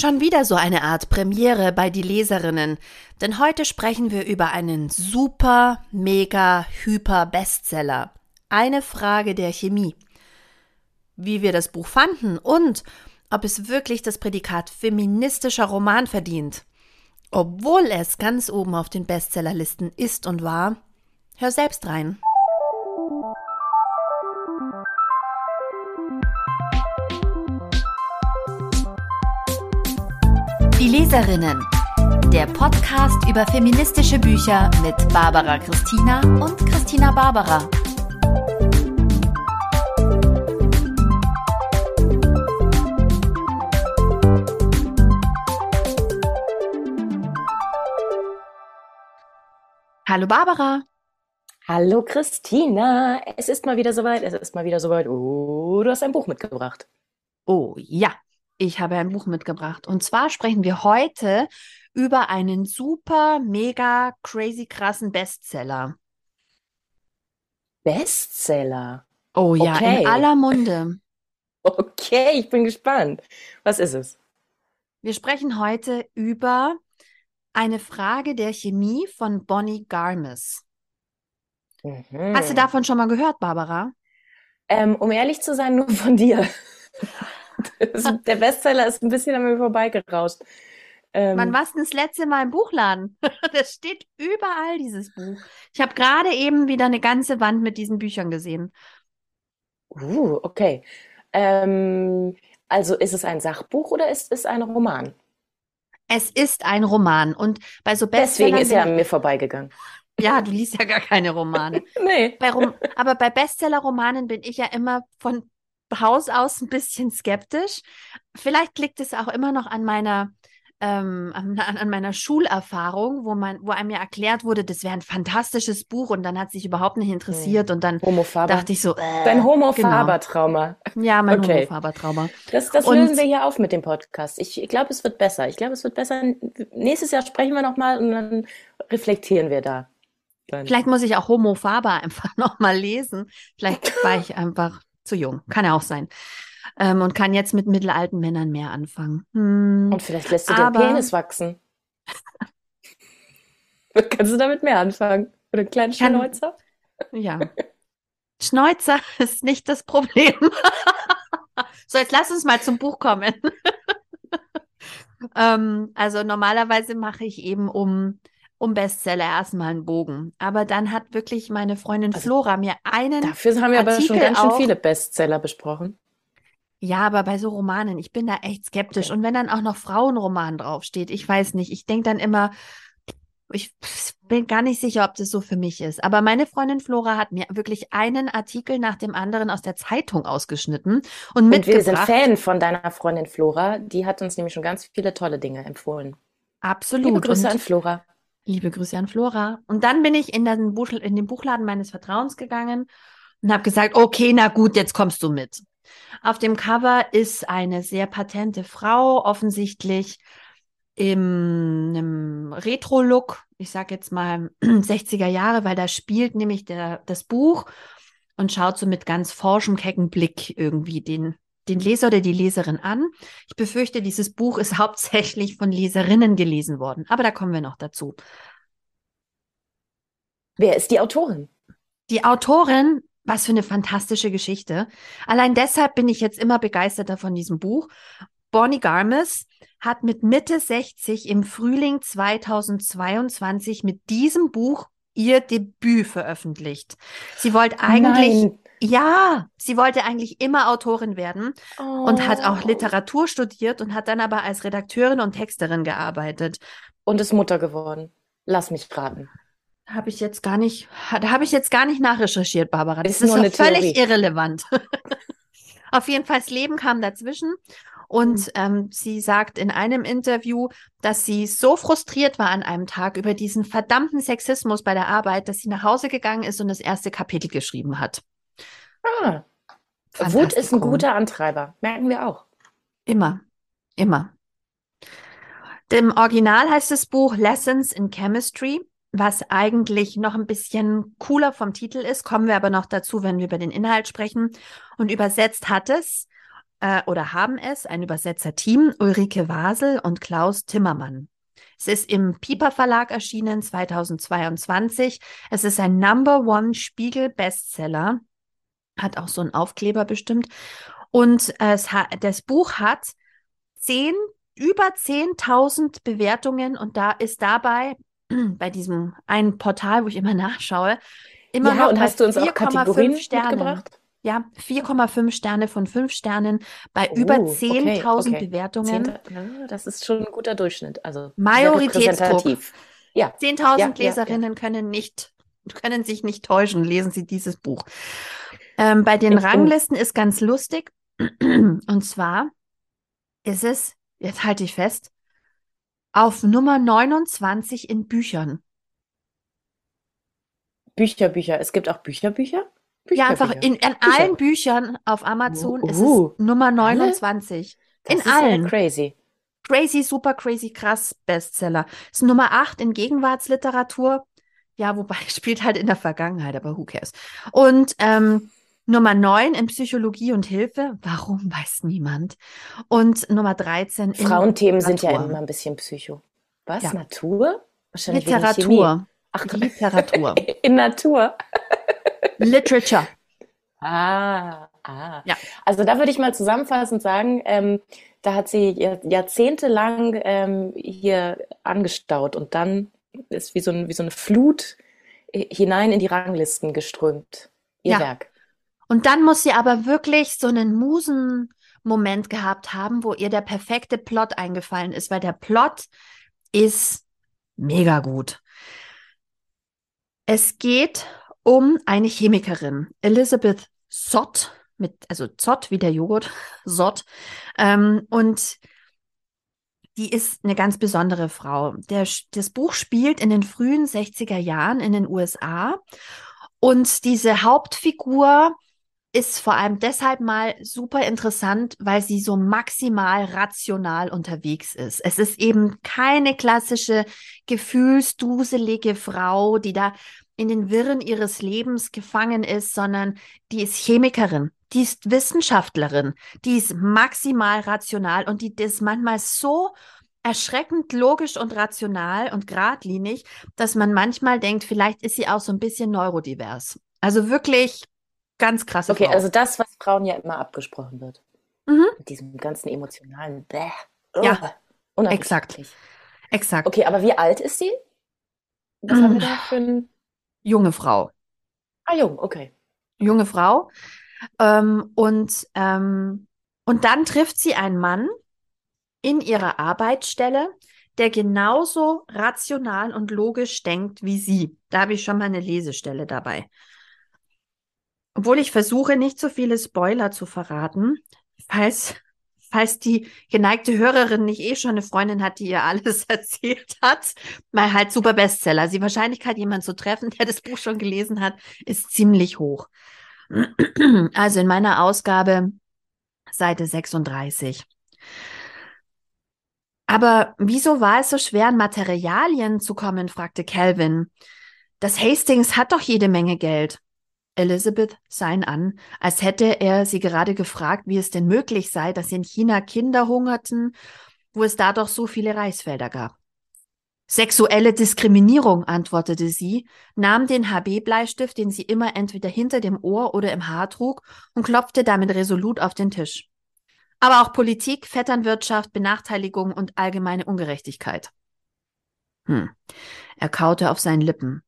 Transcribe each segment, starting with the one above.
Schon wieder so eine Art Premiere bei die Leserinnen, denn heute sprechen wir über einen super, mega, hyper Bestseller. Eine Frage der Chemie. Wie wir das Buch fanden und ob es wirklich das Prädikat feministischer Roman verdient. Obwohl es ganz oben auf den Bestsellerlisten ist und war. Hör selbst rein. Die Leserinnen. Der Podcast über feministische Bücher mit Barbara Christina und Christina Barbara. Hallo Barbara. Hallo Christina. Es ist mal wieder soweit. Es ist mal wieder soweit. Oh, du hast ein Buch mitgebracht. Oh ja, ich habe ein Buch mitgebracht. Und zwar sprechen wir heute über einen super, mega, crazy, krassen Bestseller. Bestseller? Oh ja, okay. in aller Munde. Okay, ich bin gespannt. Was ist es? Wir sprechen heute über eine Frage der Chemie von Bonnie Garmis. Mhm. Hast du davon schon mal gehört, Barbara? Ähm, um ehrlich zu sein, nur von dir. der Bestseller ist ein bisschen an mir vorbeigerauscht. Ähm, Wann warst du das letzte Mal im Buchladen? das steht überall, dieses Buch. Ich habe gerade eben wieder eine ganze Wand mit diesen Büchern gesehen. Uh, okay. Ähm, also ist es ein Sachbuch oder ist es ein Roman? Es ist ein Roman und bei so Bestseller. Deswegen ist er an mir vorbeigegangen. Ja, du liest ja gar keine Romane. nee. Bei Rom aber bei Bestseller-Romanen bin ich ja immer von Haus aus ein bisschen skeptisch. Vielleicht liegt es auch immer noch an meiner ähm, an, an, meiner Schulerfahrung, wo man, wo einem ja erklärt wurde, das wäre ein fantastisches Buch und dann hat sich überhaupt nicht interessiert hm. und dann dachte ich so, äh, dein Homofaber-Trauma. Genau. Ja, mein okay. Homofaber-Trauma. Das, das lösen wir hier auf mit dem Podcast. Ich, ich glaube, es wird besser. Ich glaube, es wird besser. Nächstes Jahr sprechen wir nochmal und dann reflektieren wir da. Dann. Vielleicht muss ich auch Homofaber einfach nochmal lesen. Vielleicht war ich einfach zu jung. Kann ja auch sein. Ähm, und kann jetzt mit mittelalten Männern mehr anfangen. Hm. Und vielleicht lässt du aber, den Penis wachsen. Kannst du damit mehr anfangen? Oder einen kleinen Schnäuzer? Ja. Schnäuzer ist nicht das Problem. so, jetzt lass uns mal zum Buch kommen. ähm, also normalerweise mache ich eben um um Bestseller erstmal einen Bogen. Aber dann hat wirklich meine Freundin also, Flora mir einen. Dafür haben wir Artikel aber schon ganz schön viele Bestseller besprochen. Ja, aber bei so Romanen, ich bin da echt skeptisch. Okay. Und wenn dann auch noch Frauenroman draufsteht, ich weiß nicht, ich denke dann immer, ich bin gar nicht sicher, ob das so für mich ist. Aber meine Freundin Flora hat mir wirklich einen Artikel nach dem anderen aus der Zeitung ausgeschnitten und, und mitgebracht. Wir sind Fan von deiner Freundin Flora. Die hat uns nämlich schon ganz viele tolle Dinge empfohlen. Absolut. Liebe Grüße und an Flora. Liebe Grüße an Flora. Und dann bin ich in den, Buch, in den Buchladen meines Vertrauens gegangen und habe gesagt, okay, na gut, jetzt kommst du mit. Auf dem Cover ist eine sehr patente Frau, offensichtlich im einem Retro-Look. Ich sage jetzt mal 60er Jahre, weil da spielt nämlich der, das Buch und schaut so mit ganz forschem, kecken Blick irgendwie den, den Leser oder die Leserin an. Ich befürchte, dieses Buch ist hauptsächlich von Leserinnen gelesen worden, aber da kommen wir noch dazu. Wer ist die Autorin? Die Autorin, was für eine fantastische Geschichte. Allein deshalb bin ich jetzt immer begeisterter von diesem Buch. Bonnie Garmis hat mit Mitte 60 im Frühling 2022 mit diesem Buch ihr Debüt veröffentlicht. Sie wollte eigentlich Nein. Ja, sie wollte eigentlich immer Autorin werden oh. und hat auch oh. Literatur studiert und hat dann aber als Redakteurin und Texterin gearbeitet. Und ist Mutter geworden. Lass mich raten. Habe ich jetzt gar nicht, da habe ich jetzt gar nicht nachrecherchiert, Barbara. Das ist, ist nur eine völlig Theorie. irrelevant. Auf jeden Fall, das Leben kam dazwischen. Und mhm. ähm, sie sagt in einem Interview, dass sie so frustriert war an einem Tag über diesen verdammten Sexismus bei der Arbeit, dass sie nach Hause gegangen ist und das erste Kapitel geschrieben hat. Ah, Wut ist ein guter Antreiber, merken wir auch. Immer, immer. Im Original heißt das Buch Lessons in Chemistry, was eigentlich noch ein bisschen cooler vom Titel ist, kommen wir aber noch dazu, wenn wir über den Inhalt sprechen. Und übersetzt hat es äh, oder haben es ein Übersetzerteam, Ulrike Wasel und Klaus Timmermann. Es ist im Piper Verlag erschienen 2022. Es ist ein Number One Spiegel Bestseller. Hat auch so einen Aufkleber bestimmt. Und es hat, das Buch hat zehn, über 10.000 Bewertungen und da ist dabei bei diesem einen Portal, wo ich immer nachschaue, immer ja, noch und hast du uns auch 4,5 Kategorien Sterne. mitgebracht? Ja, 4,5 Sterne von 5 Sternen bei über Oh, 10.000 okay, okay. Bewertungen. Ja, das ist schon ein guter Durchschnitt. Also Majoritätsdruck. Ja, 10.000 Ja, ja, Leserinnen können nicht, können sich nicht täuschen, lesen sie dieses Buch. Ähm, bei den Ich bin- Ranglisten ist ganz lustig. Und zwar ist es, jetzt halte ich fest, auf Nummer 29 in Büchern. Bücher, Bücher. Es gibt auch Bücher, Bücher? Bücher, Ja, einfach Bücher. in, in Bücher. allen Büchern auf Amazon ist Uh, es Nummer 29. Das in ist ja allen. crazy. Crazy, super crazy, krass Bestseller. Ist Nummer 8 in Gegenwartsliteratur. Ja, wobei spielt halt in der Vergangenheit, aber who cares. Und ähm, Nummer 9 in Psychologie und Hilfe. Warum weiß niemand. Und Nummer 13 in Frauenthemen sind ja immer ein bisschen Psycho. Was? Ja. Natur? Wahrscheinlich. Literatur. Ach, Literatur. in Natur. Literature. Ah, ah. Ja. Also da würde ich mal zusammenfassend sagen, ähm, da hat sie jahr- jahrzehntelang ähm, hier angestaut und dann ist wie so, ein, wie so eine Flut äh, hinein in die Ranglisten geströmt. Ihr Ja. Werk. Und dann muss sie aber wirklich so einen Musenmoment gehabt haben, wo ihr der perfekte Plot eingefallen ist, weil der Plot ist mega gut. Es geht um eine Chemikerin, Elizabeth Zott, mit, also Zott wie der Joghurt, Sott. Ähm, und die ist eine ganz besondere Frau. Der, das Buch spielt in den frühen 60er Jahren in den USA. Und diese Hauptfigur ist vor allem deshalb mal super interessant, weil sie so maximal rational unterwegs ist. Es ist eben keine klassische gefühlsduselige Frau, die da in den Wirren ihres Lebens gefangen ist, sondern die ist Chemikerin, die ist Wissenschaftlerin, die ist maximal rational und die ist manchmal so erschreckend logisch und rational und geradlinig, dass man manchmal denkt, vielleicht ist sie auch so ein bisschen neurodivers. Also wirklich ganz krasse Okay, Frau. also das, was Frauen ja immer abgesprochen wird. Mhm. Mit diesem ganzen emotionalen Bäh. Ja, exakt. Exakt. Okay, aber wie alt ist sie? Was Mm. haben wir da für ein... Junge Frau. Ah, jung, okay. Junge Frau. Ähm, und, ähm, und dann trifft sie einen Mann in ihrer Arbeitsstelle, der genauso rational und logisch denkt wie sie. Da habe ich schon mal eine Lesestelle dabei. Obwohl ich versuche, nicht so viele Spoiler zu verraten, falls, falls die geneigte Hörerin nicht eh schon eine Freundin hat, die ihr alles erzählt hat, weil halt super Bestseller. Die Wahrscheinlichkeit, jemanden zu treffen, der das Buch schon gelesen hat, ist ziemlich hoch. Also in meiner Ausgabe Seite 36. Aber wieso war es so schwer, an Materialien zu kommen? fragte Calvin. Das Hastings hat doch jede Menge Geld. Elizabeth sah ihn an, als hätte er sie gerade gefragt, wie es denn möglich sei, dass in China Kinder hungerten, wo es da doch so viele Reisfelder gab. Sexuelle Diskriminierung, antwortete sie, nahm den HB-Bleistift, den sie immer entweder hinter dem Ohr oder im Haar trug, und klopfte damit resolut auf den Tisch. Aber auch Politik, Vetternwirtschaft, Benachteiligung und allgemeine Ungerechtigkeit. Hm. Er kaute auf seinen Lippen.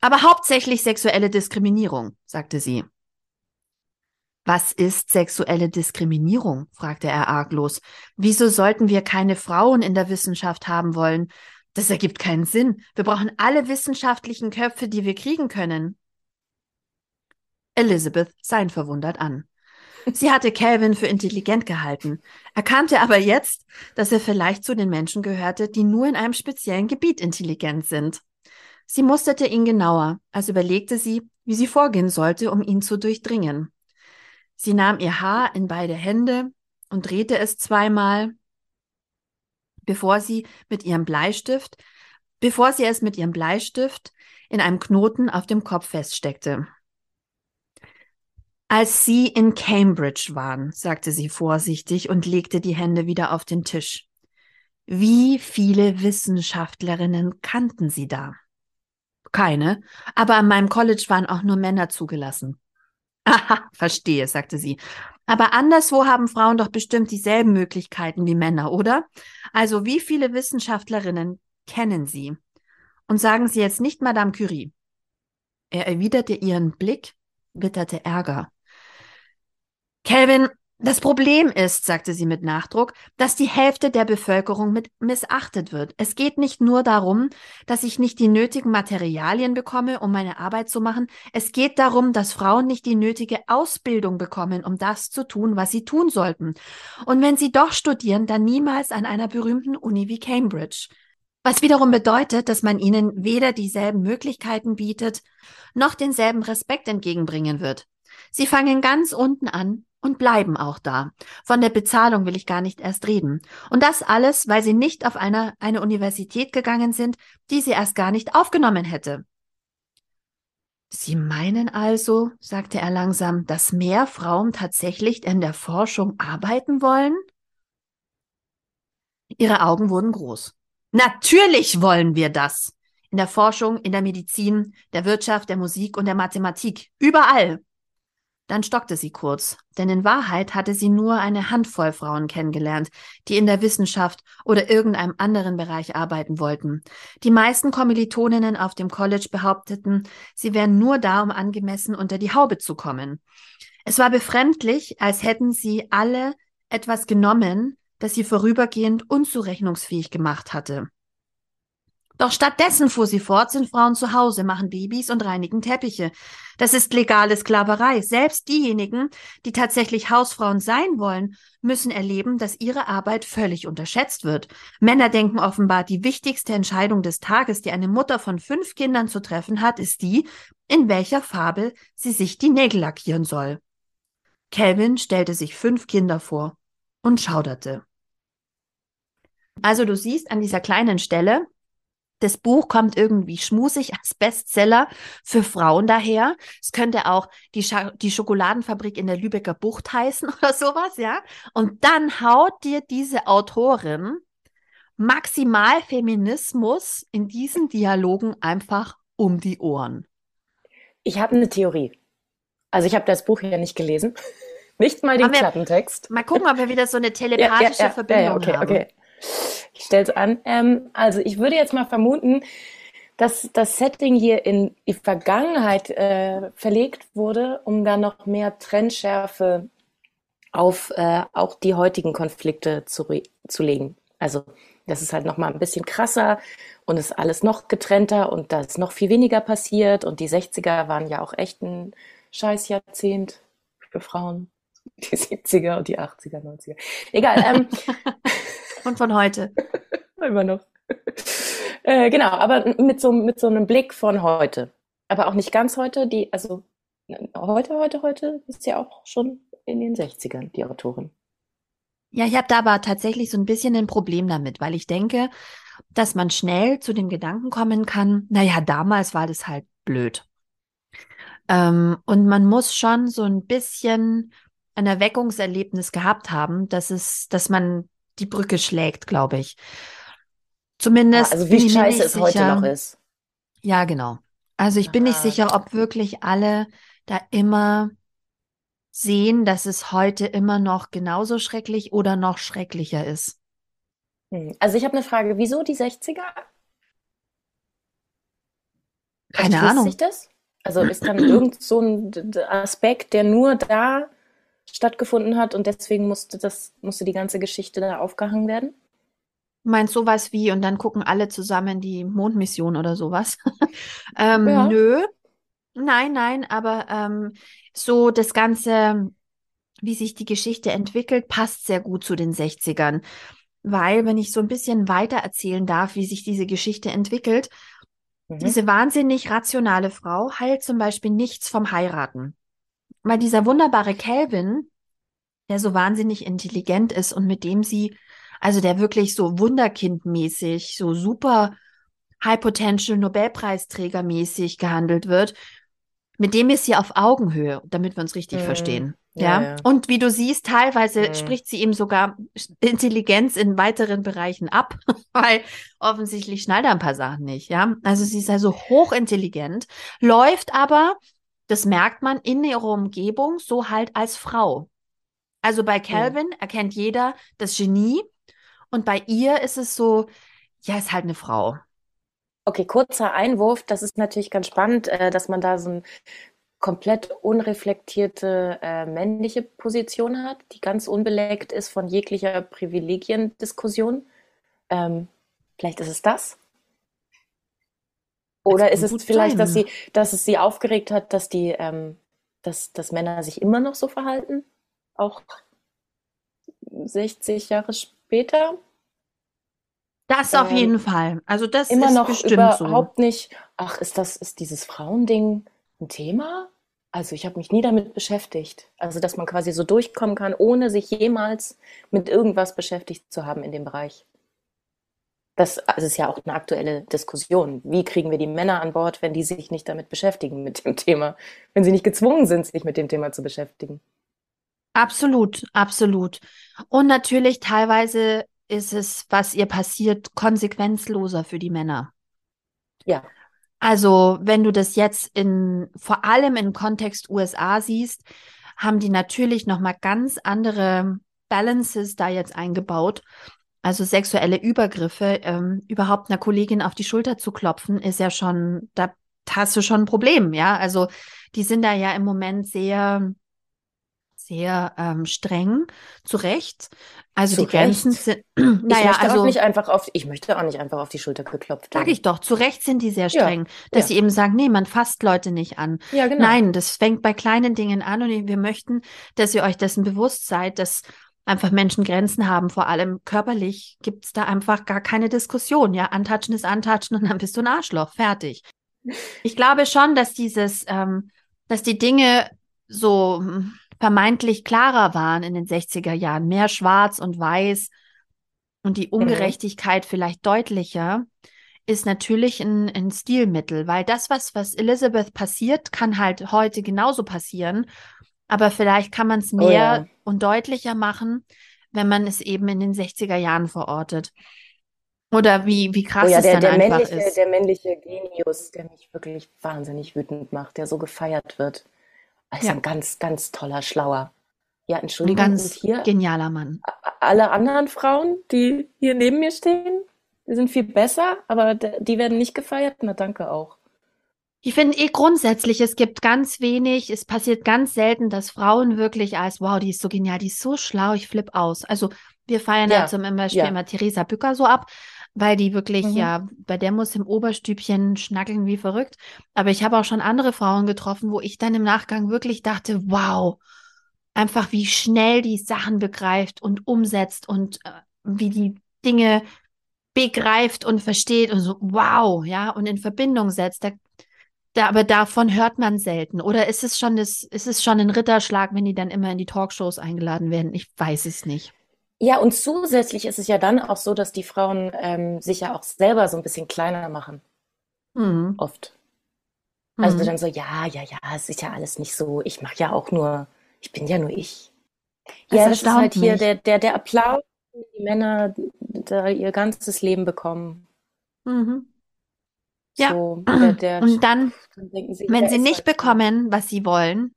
Aber hauptsächlich sexuelle Diskriminierung, sagte sie. Was ist sexuelle Diskriminierung? fragte er arglos. Wieso sollten wir keine Frauen in der Wissenschaft haben wollen? Das ergibt keinen Sinn. Wir brauchen alle wissenschaftlichen Köpfe, die wir kriegen können. Elizabeth sah ihn verwundert an. Sie hatte Calvin für intelligent gehalten, erkannte aber jetzt, dass er vielleicht zu den Menschen gehörte, die nur in einem speziellen Gebiet intelligent sind. Sie musterte ihn genauer, als überlegte sie, wie sie vorgehen sollte, um ihn zu durchdringen. Sie nahm ihr Haar in beide Hände und drehte es zweimal, bevor sie mit ihrem Bleistift, bevor sie es mit ihrem Bleistift in einem Knoten auf dem Kopf feststeckte. Als Sie in Cambridge waren, sagte sie vorsichtig und legte die Hände wieder auf den Tisch. Wie viele Wissenschaftlerinnen kannten Sie da? Keine, aber an meinem College waren auch nur Männer zugelassen. Aha, verstehe, sagte sie. Aber anderswo haben Frauen doch bestimmt dieselben Möglichkeiten wie Männer, oder? Also wie viele Wissenschaftlerinnen kennen Sie? Und sagen Sie jetzt nicht Madame Curie. Er erwiderte ihren Blick, witterte Ärger. Kelvin, das Problem ist, sagte sie mit Nachdruck, dass die Hälfte der Bevölkerung mit missachtet wird. Es geht nicht nur darum, dass ich nicht die nötigen Materialien bekomme, um meine Arbeit zu machen. Es geht darum, dass Frauen nicht die nötige Ausbildung bekommen, um das zu tun, was sie tun sollten. Und wenn sie doch studieren, dann niemals an einer berühmten Uni wie Cambridge. Was wiederum bedeutet, dass man ihnen weder dieselben Möglichkeiten bietet, noch denselben Respekt entgegenbringen wird. Sie fangen ganz unten an und bleiben auch da. Von der Bezahlung will ich gar nicht erst reden. Und das alles, weil sie nicht auf eine, eine Universität gegangen sind, die sie erst gar nicht aufgenommen hätte. Sie meinen also, sagte er langsam, dass mehr Frauen tatsächlich in der Forschung arbeiten wollen? Ihre Augen wurden groß. Natürlich wollen wir das. In der Forschung, in der Medizin, der Wirtschaft, der Musik und der Mathematik. Überall. Dann stockte sie kurz, denn in Wahrheit hatte sie nur eine Handvoll Frauen kennengelernt, die in der Wissenschaft oder irgendeinem anderen Bereich arbeiten wollten. Die meisten Kommilitoninnen auf dem College behaupteten, sie wären nur da, um angemessen unter die Haube zu kommen. Es war befremdlich, als hätten sie alle etwas genommen, das sie vorübergehend unzurechnungsfähig gemacht hatte. Doch stattdessen, fuhr sie fort, sind Frauen zu Hause, machen Babys und reinigen Teppiche. Das ist legale Sklaverei. Selbst diejenigen, die tatsächlich Hausfrauen sein wollen, müssen erleben, dass ihre Arbeit völlig unterschätzt wird. Männer denken offenbar, die wichtigste Entscheidung des Tages, die eine Mutter von fünf Kindern zu treffen hat, ist die, in welcher Farbe sie sich die Nägel lackieren soll. Calvin stellte sich fünf Kinder vor und schauderte. Also du siehst an dieser kleinen Stelle, das Buch kommt irgendwie schmusig als Bestseller für Frauen daher. Es könnte auch die, Scha die Schokoladenfabrik in der Lübecker Bucht heißen oder sowas, ja. Und dann haut dir diese Autorin Maximalfeminismus in diesen Dialogen einfach um die Ohren. Ich habe eine Theorie. Also ich habe das Buch ja nicht gelesen. Nicht mal den Klappentext. Mal gucken, ob wir wieder so eine telepathische ja, ja, ja, Verbindung okay, haben. Okay. Ich stelle es an. Ähm, also ich würde jetzt mal vermuten, dass das Setting hier in die Vergangenheit äh, verlegt wurde, um da noch mehr Trennschärfe auf äh, auch die heutigen Konflikte zu, zu legen. Also das ist halt noch mal ein bisschen krasser und ist alles noch getrennter und da ist noch viel weniger passiert und die 60er waren ja auch echt ein Scheißjahrzehnt für Frauen. Die 70er und die 80er, 90er. Egal. Ähm, Und von heute. Immer noch. Äh, genau, aber mit so, mit so einem Blick von heute. Aber auch nicht ganz heute, die, also heute, heute, heute ist ja auch schon in den 60ern, die Autorin. Ja, ich habe da aber tatsächlich so ein bisschen ein Problem damit, weil ich denke, dass man schnell zu dem Gedanken kommen kann, naja, damals war das halt blöd. Ähm, und man muss schon so ein bisschen ein Erweckungserlebnis gehabt haben, dass es, dass man die Brücke schlägt, glaube ich. Zumindest. Ja, also wie scheiße es sicher. heute noch ist. Ja, genau. Also ich Aha. bin nicht sicher, ob wirklich alle da immer sehen, dass es heute immer noch genauso schrecklich oder noch schrecklicher ist. Hm. Also ich habe eine Frage, wieso die 60er? Keine Ahnung. Sich das? Also ist dann irgend so ein Aspekt, der nur da stattgefunden hat und deswegen musste das, musste die ganze Geschichte da aufgehangen werden? Du meinst sowas wie, und dann gucken alle zusammen die Mondmission oder sowas? ähm, ja. Nö. Nein, nein, aber ähm, so das Ganze, wie sich die Geschichte entwickelt, passt sehr gut zu den 60ern. Weil, wenn ich so ein bisschen weiter erzählen darf, wie sich diese Geschichte entwickelt, mhm. diese wahnsinnig rationale Frau heilt zum Beispiel nichts vom Heiraten weil dieser wunderbare Calvin, der so wahnsinnig intelligent ist und mit dem sie, also der wirklich so wunderkindmäßig, so super High Potential Nobelpreisträgermäßig gehandelt wird, mit dem ist sie auf Augenhöhe, damit wir uns richtig Mhm. verstehen. Ja, Ja, ja. und wie du siehst, teilweise Mhm. spricht sie ihm sogar Intelligenz in weiteren Bereichen ab, weil offensichtlich schnallt er ein paar Sachen nicht. Ja, also sie ist also hochintelligent, läuft aber, das merkt man in ihrer Umgebung, so halt als Frau. Also bei Calvin erkennt jeder das Genie und bei ihr ist es so, ja, ist halt eine Frau. Okay, kurzer Einwurf. Das ist natürlich ganz spannend, äh, dass man da so eine komplett unreflektierte äh, männliche Position hat, die ganz unbeleckt ist von jeglicher Privilegiendiskussion. Ähm, vielleicht ist es das. Oder ist es vielleicht, dass sie, dass es sie aufgeregt hat, dass die, ähm, dass, dass Männer sich immer noch so verhalten? Auch 60 Jahre später? Das auf Ähm, jeden Fall. Also das immer ist noch bestimmt so. überhaupt nicht, ach, ist das, ist dieses Frauending ein Thema? Also ich habe mich nie damit beschäftigt. Also dass man quasi so durchkommen kann, ohne sich jemals mit irgendwas beschäftigt zu haben in dem Bereich. Das, also ist ja auch eine aktuelle Diskussion. Wie kriegen wir die Männer an Bord, wenn die sich nicht damit beschäftigen mit dem Thema? Wenn sie nicht gezwungen sind, sich mit dem Thema zu beschäftigen. Absolut, absolut. Und natürlich teilweise ist es, was ihr passiert, konsequenzloser für die Männer. Ja. Also, wenn du das jetzt in, vor allem im Kontext USA siehst, haben die natürlich nochmal ganz andere Balances da jetzt eingebaut. Also sexuelle Übergriffe, ähm, überhaupt einer Kollegin auf die Schulter zu klopfen, ist ja schon, da hast du schon ein Problem, ja. Also die sind da ja im Moment sehr, sehr ähm, streng, zu Recht. Also Zu die Grenzen Recht? sind, Ich naja, möchte also auch nicht einfach auf, ich möchte auch nicht einfach auf die Schulter geklopft sag werden. ich doch, zu Recht sind die sehr Ja, streng, dass ja. sie eben sagen, nee, man fasst Leute nicht an. Ja, genau. Nein, das fängt bei kleinen Dingen an und wir möchten, dass ihr euch dessen bewusst seid, dass einfach Menschen Grenzen haben. Vor allem körperlich gibt's da einfach gar keine Diskussion. Ja, antatschen ist antatschen und dann bist du ein Arschloch. Fertig. Ich glaube schon, dass dieses, ähm, dass die Dinge so vermeintlich klarer waren in den 60er Jahren, mehr schwarz und weiß und die Ungerechtigkeit vielleicht deutlicher, ist natürlich ein, ein Stilmittel, weil das, was, was Elizabeth passiert, kann halt heute genauso passieren. Aber vielleicht kann man es Oh mehr ja. und deutlicher machen, wenn man es eben in den 60er Jahren verortet. Oder wie, wie krass Oh ja, es der, dann der einfach männliche, ist. der männliche Genius, der mich wirklich wahnsinnig wütend macht, der so gefeiert wird. Ist Ja. ein ganz, ganz toller, schlauer. Ja, Ein Entschuldigung, und ganz hier genialer Mann. alle anderen Frauen, die hier neben mir stehen, die sind viel besser, aber die werden nicht gefeiert. Na, danke auch. Ich finde eh grundsätzlich, es gibt ganz wenig, es passiert ganz selten, dass Frauen wirklich als, wow, die ist so genial, die ist so schlau, ich flipp aus. Also wir feiern ja, Ja, zum Beispiel ja. immer Theresa Bücker so ab, weil die wirklich, Mhm. ja, bei der muss im Oberstübchen schnackeln wie verrückt. Aber ich habe auch schon andere Frauen getroffen, wo ich dann im Nachgang wirklich dachte, wow, einfach wie schnell die Sachen begreift und umsetzt und äh, wie die Dinge begreift und versteht und so, wow, ja, und in Verbindung setzt. Da, da, aber davon hört man selten. Oder ist es schon das, ist es schon ein Ritterschlag, wenn die dann immer in die Talkshows eingeladen werden? Ich weiß es nicht. Ja, und zusätzlich ist es ja dann auch so, dass die Frauen ähm, sich ja auch selber so ein bisschen kleiner machen, Mhm. oft. Also Mhm. dann so, ja, ja, ja, es ist ja alles nicht so. Ich mache ja auch nur, ich bin ja nur ich. Das Ja, das ist halt hier mich. der, der, der Applaus, den die Männer da ihr ganzes Leben bekommen. Mhm. Ja. So, der, der, Und dann, sie, wenn sie nicht halt bekommen, was sie wollen,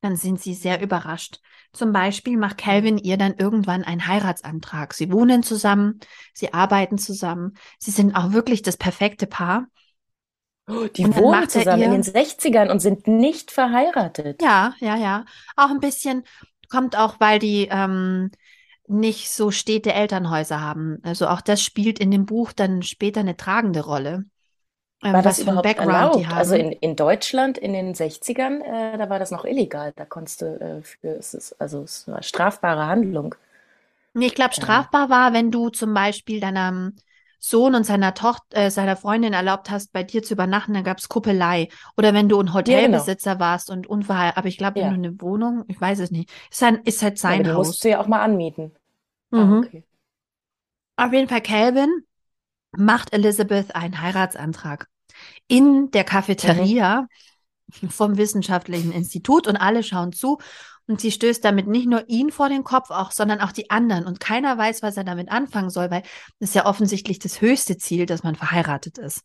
dann sind sie sehr überrascht. Zum Beispiel macht Calvin ihr dann irgendwann einen Heiratsantrag. Sie wohnen zusammen, sie arbeiten zusammen, sie sind auch wirklich das perfekte Paar. Oh, Die wohnen zusammen in den 60ern und sind nicht verheiratet. Ja, ja, ja. Auch ein bisschen kommt auch, weil die ähm, nicht so stete Elternhäuser haben. Also auch das spielt in dem Buch dann später eine tragende Rolle. Ähm, War das was für ein überhaupt Background die erlaubt? Also in, in Deutschland in den 60ern, äh, da war das noch illegal. Da konntest du äh, für, es ist, also es war strafbare Handlung. Nee, ich glaube, strafbar war, wenn du zum Beispiel deinem Sohn und seiner Tochter, äh, seiner Freundin erlaubt hast, bei dir zu übernachten, dann gab's Kuppelei. Oder wenn du ein Hotelbesitzer warst und unverheiratet. Aber ich glaube, wenn Ja. du eine Wohnung, ich weiß es nicht, ist, ein, ist halt Aber sein die Haus. musst du ja auch mal anmieten. Ah, Mhm. okay. Auf jeden Fall, Calvin macht Elizabeth einen Heiratsantrag in der Cafeteria, vom Wissenschaftlichen Institut und alle schauen zu und sie stößt damit nicht nur ihn vor den Kopf, auch, sondern auch die anderen. Und keiner weiß, was er damit anfangen soll, weil das ist ja offensichtlich das höchste Ziel, dass man verheiratet ist.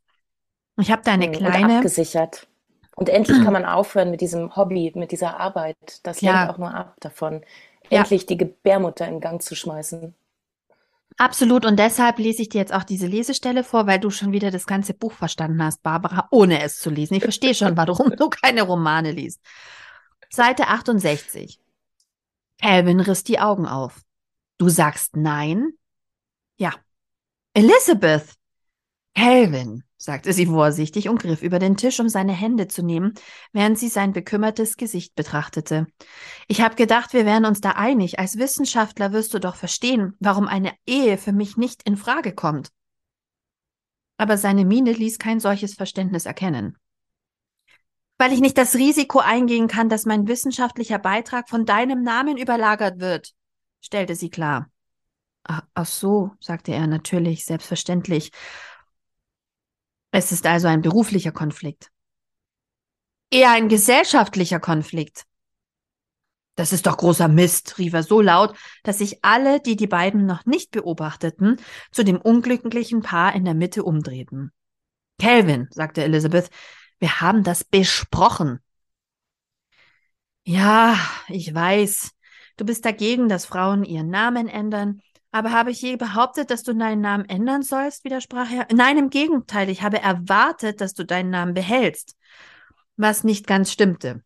Ich habe da eine kleine. Und abgesichert. Und endlich kann man aufhören mit diesem Hobby, mit dieser Arbeit. Das ja. lenkt auch nur ab davon. Endlich ja. die Gebärmutter in Gang zu schmeißen. Absolut. Und deshalb lese ich dir jetzt auch diese Lesestelle vor, weil du schon wieder das ganze Buch verstanden hast, Barbara, ohne es zu lesen. Ich verstehe schon, warum du keine Romane liest. Seite 68. Calvin riss die Augen auf. Du sagst nein? Ja. Elizabeth! Calvin, sagte sie vorsichtig und griff über den Tisch, um seine Hände zu nehmen, während sie sein bekümmertes Gesicht betrachtete. Ich habe gedacht, wir wären uns da einig. Als Wissenschaftler wirst du doch verstehen, warum eine Ehe für mich nicht in Frage kommt. Aber seine Miene ließ kein solches Verständnis erkennen. Weil ich nicht das Risiko eingehen kann, dass mein wissenschaftlicher Beitrag von deinem Namen überlagert wird, stellte sie klar. Ach, ach so, sagte er natürlich, selbstverständlich. Es ist also ein beruflicher Konflikt. Eher ein gesellschaftlicher Konflikt. Das ist doch großer Mist, rief er so laut, dass sich alle, die die beiden noch nicht beobachteten, zu dem unglücklichen Paar in der Mitte umdrehten. Calvin, sagte Elizabeth, wir haben das besprochen. Ja, ich weiß. Du bist dagegen, dass Frauen ihren Namen ändern, aber habe ich je behauptet, dass du deinen Namen ändern sollst? widersprach er. Nein, im Gegenteil, ich habe erwartet, dass du deinen Namen behältst. Was nicht ganz stimmte.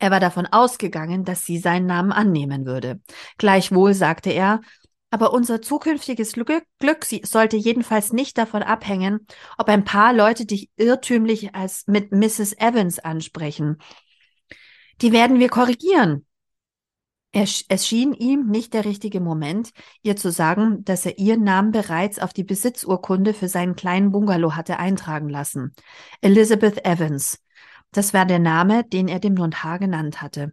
Er war davon ausgegangen, dass sie seinen Namen annehmen würde. Gleichwohl sagte er, aber unser zukünftiges Glück, sollte jedenfalls nicht davon abhängen, ob ein paar Leute dich irrtümlich als mit Mrs. Evans ansprechen. Die werden wir korrigieren. Es schien ihm nicht der richtige Moment, ihr zu sagen, dass er ihren Namen bereits auf die Besitzurkunde für seinen kleinen Bungalow hatte eintragen lassen. Elizabeth Evans. Das war der Name, den er dem Notar genannt hatte.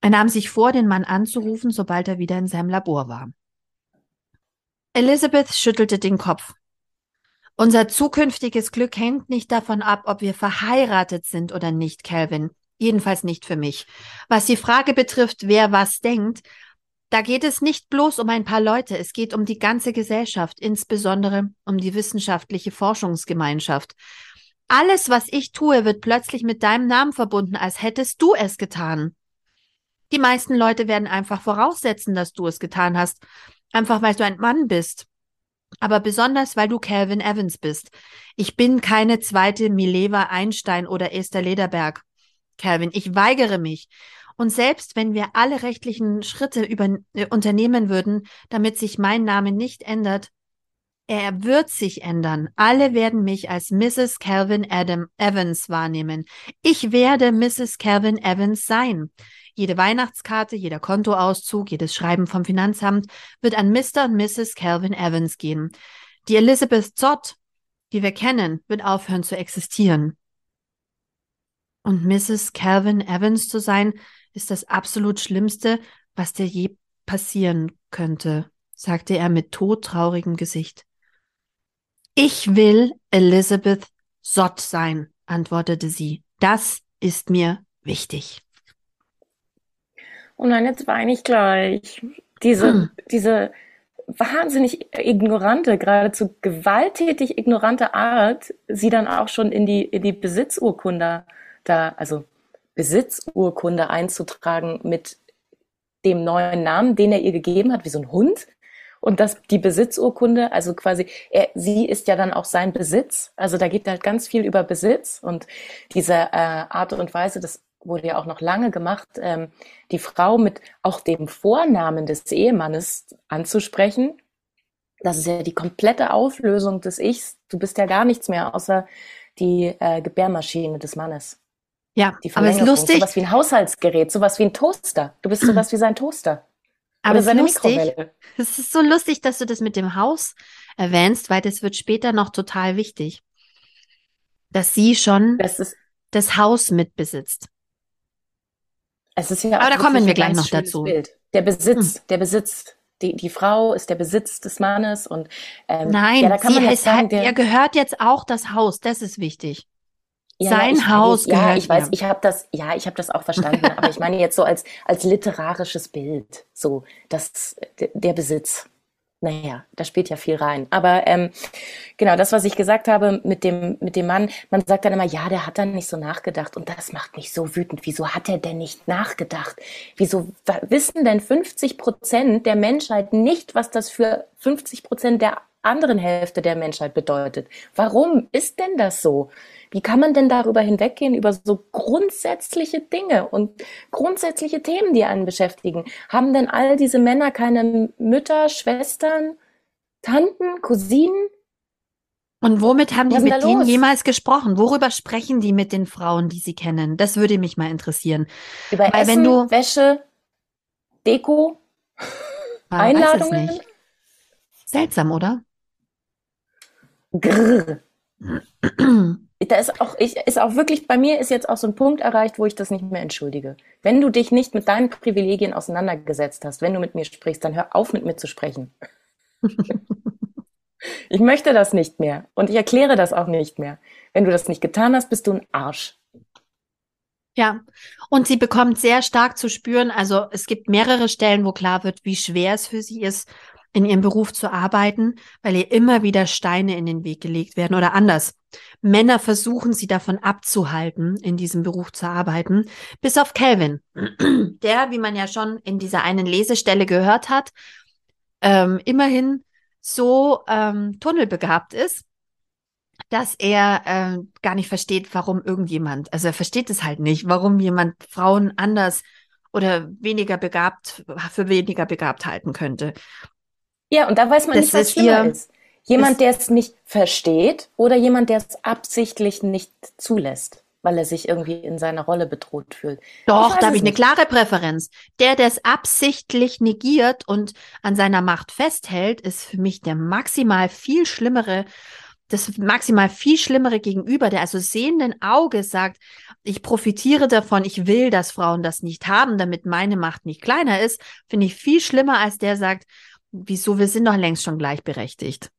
Er nahm sich vor, den Mann anzurufen, sobald er wieder in seinem Labor war. Elizabeth schüttelte den Kopf. Unser zukünftiges Glück hängt nicht davon ab, ob wir verheiratet sind oder nicht, Calvin. Jedenfalls nicht für mich. Was die Frage betrifft, wer was denkt, da geht es nicht bloß um ein paar Leute, es geht um die ganze Gesellschaft, insbesondere um die wissenschaftliche Forschungsgemeinschaft. Alles, was ich tue, wird plötzlich mit deinem Namen verbunden, als hättest du es getan. Die meisten Leute werden einfach voraussetzen, dass du es getan hast, einfach weil du ein Mann bist. Aber besonders, weil du Calvin Evans bist. Ich bin keine zweite Mileva Einstein oder Esther Lederberg. Calvin, ich weigere mich. Und selbst wenn wir alle rechtlichen Schritte über, äh, unternehmen würden, damit sich mein Name nicht ändert, er wird sich ändern. Alle werden mich als Mrs. Calvin Adam Evans wahrnehmen. Ich werde Mrs. Calvin Evans sein. Jede Weihnachtskarte, jeder Kontoauszug, jedes Schreiben vom Finanzamt wird an Mr. und Mrs. Calvin Evans gehen. Die Elizabeth Zott, die wir kennen, wird aufhören zu existieren. Und Mrs. Calvin Evans zu sein, ist das absolut Schlimmste, was dir je passieren könnte, sagte er mit todtraurigem Gesicht. Ich will Elizabeth Sott sein, antwortete sie. Das ist mir wichtig. Oh nein, jetzt weine ich gleich. Diese, hm. diese wahnsinnig ignorante, geradezu gewalttätig ignorante Art, sie dann auch schon in die, in die Besitzurkunde da, also Besitzurkunde einzutragen mit dem neuen Namen, den er ihr gegeben hat, wie so ein Hund. Und dass die Besitzurkunde, also quasi, er, sie ist ja dann auch sein Besitz. Also da geht halt ganz viel über Besitz und diese äh, Art und Weise, das wurde ja auch noch lange gemacht, ähm, die Frau mit auch dem Vornamen des Ehemannes anzusprechen. Das ist ja die komplette Auflösung des Ichs. Du bist ja gar nichts mehr außer die äh, Gebärmaschine des Mannes. Ja, die aber es ist lustig. Sowas wie ein Haushaltsgerät, sowas wie ein Toaster. Du bist sowas wie sein Toaster. Aber es ist lustig. Es ist so lustig, dass du das mit dem Haus erwähnst, weil das wird später noch total wichtig. Dass sie schon das, das Haus mitbesitzt. Es ist ja Aber da kommen wir gleich noch dazu. Bild. Der Besitz, hm. der Besitz, die, die Frau ist der Besitz des Mannes und ähm, nein, ja, da kann man jetzt sagen, der, er gehört jetzt auch das Haus. Das ist wichtig. Ja, Sein ich, Haus. Ja, ich weiß, ich habe das, ja, ich habe das auch verstanden. aber ich meine jetzt so als als literarisches Bild, so das der Besitz. Naja, da spielt ja viel rein. Aber ähm, genau, das, was ich gesagt habe mit dem, mit dem Mann, man sagt dann immer, ja, der hat dann nicht so nachgedacht. Und das macht mich so wütend. Wieso hat er denn nicht nachgedacht? Wieso wissen denn 50 Prozent der Menschheit nicht, was das für 50 Prozent der anderen Hälfte der Menschheit bedeutet? Warum ist denn das so? Wie kann man denn darüber hinweggehen, über so grundsätzliche Dinge und grundsätzliche Themen, die einen beschäftigen? Haben denn all diese Männer keine Mütter, Schwestern, Tanten, Cousinen? Und womit haben die mit denen jemals gesprochen? Worüber sprechen die mit den Frauen, die sie kennen? Das würde mich mal interessieren. Über Weil Essen, wenn du Wäsche, Deko, Einladungen. Seltsam, oder? Grrr. da ist auch, ich, ist auch wirklich, bei mir ist jetzt auch so ein Punkt erreicht, wo ich das nicht mehr entschuldige. Wenn du dich nicht mit deinen Privilegien auseinandergesetzt hast, wenn du mit mir sprichst, dann hör auf mit mir zu sprechen. ich möchte das nicht mehr und ich erkläre das auch nicht mehr. Wenn du das nicht getan hast, bist du ein Arsch. Ja, und sie bekommt sehr stark zu spüren, also es gibt mehrere Stellen, wo klar wird, wie schwer es für sie ist, in ihrem Beruf zu arbeiten, weil ihr immer wieder Steine in den Weg gelegt werden oder anders. Männer versuchen sie davon abzuhalten, in diesem Beruf zu arbeiten, bis auf Calvin, der, wie man ja schon in dieser einen Lesestelle gehört hat, ähm, immerhin so ähm, tunnelbegabt ist, dass er äh, gar nicht versteht, warum irgendjemand, also er versteht es halt nicht, warum jemand Frauen anders oder weniger begabt, für weniger begabt halten könnte. Ja, und da weiß man das nicht, was schlimmer ist. Jemand, der es nicht versteht oder jemand, der es absichtlich nicht zulässt, weil er sich irgendwie in seiner Rolle bedroht fühlt. Doch, da habe ich eine klare Präferenz. Der, der es absichtlich negiert und an seiner Macht festhält, ist für mich der maximal viel schlimmere, das maximal viel schlimmere Gegenüber, der also sehenden Auges sagt, ich profitiere davon, ich will, dass Frauen das nicht haben, damit meine Macht nicht kleiner ist, finde ich viel schlimmer, als der sagt, wieso, wir sind doch längst schon gleichberechtigt.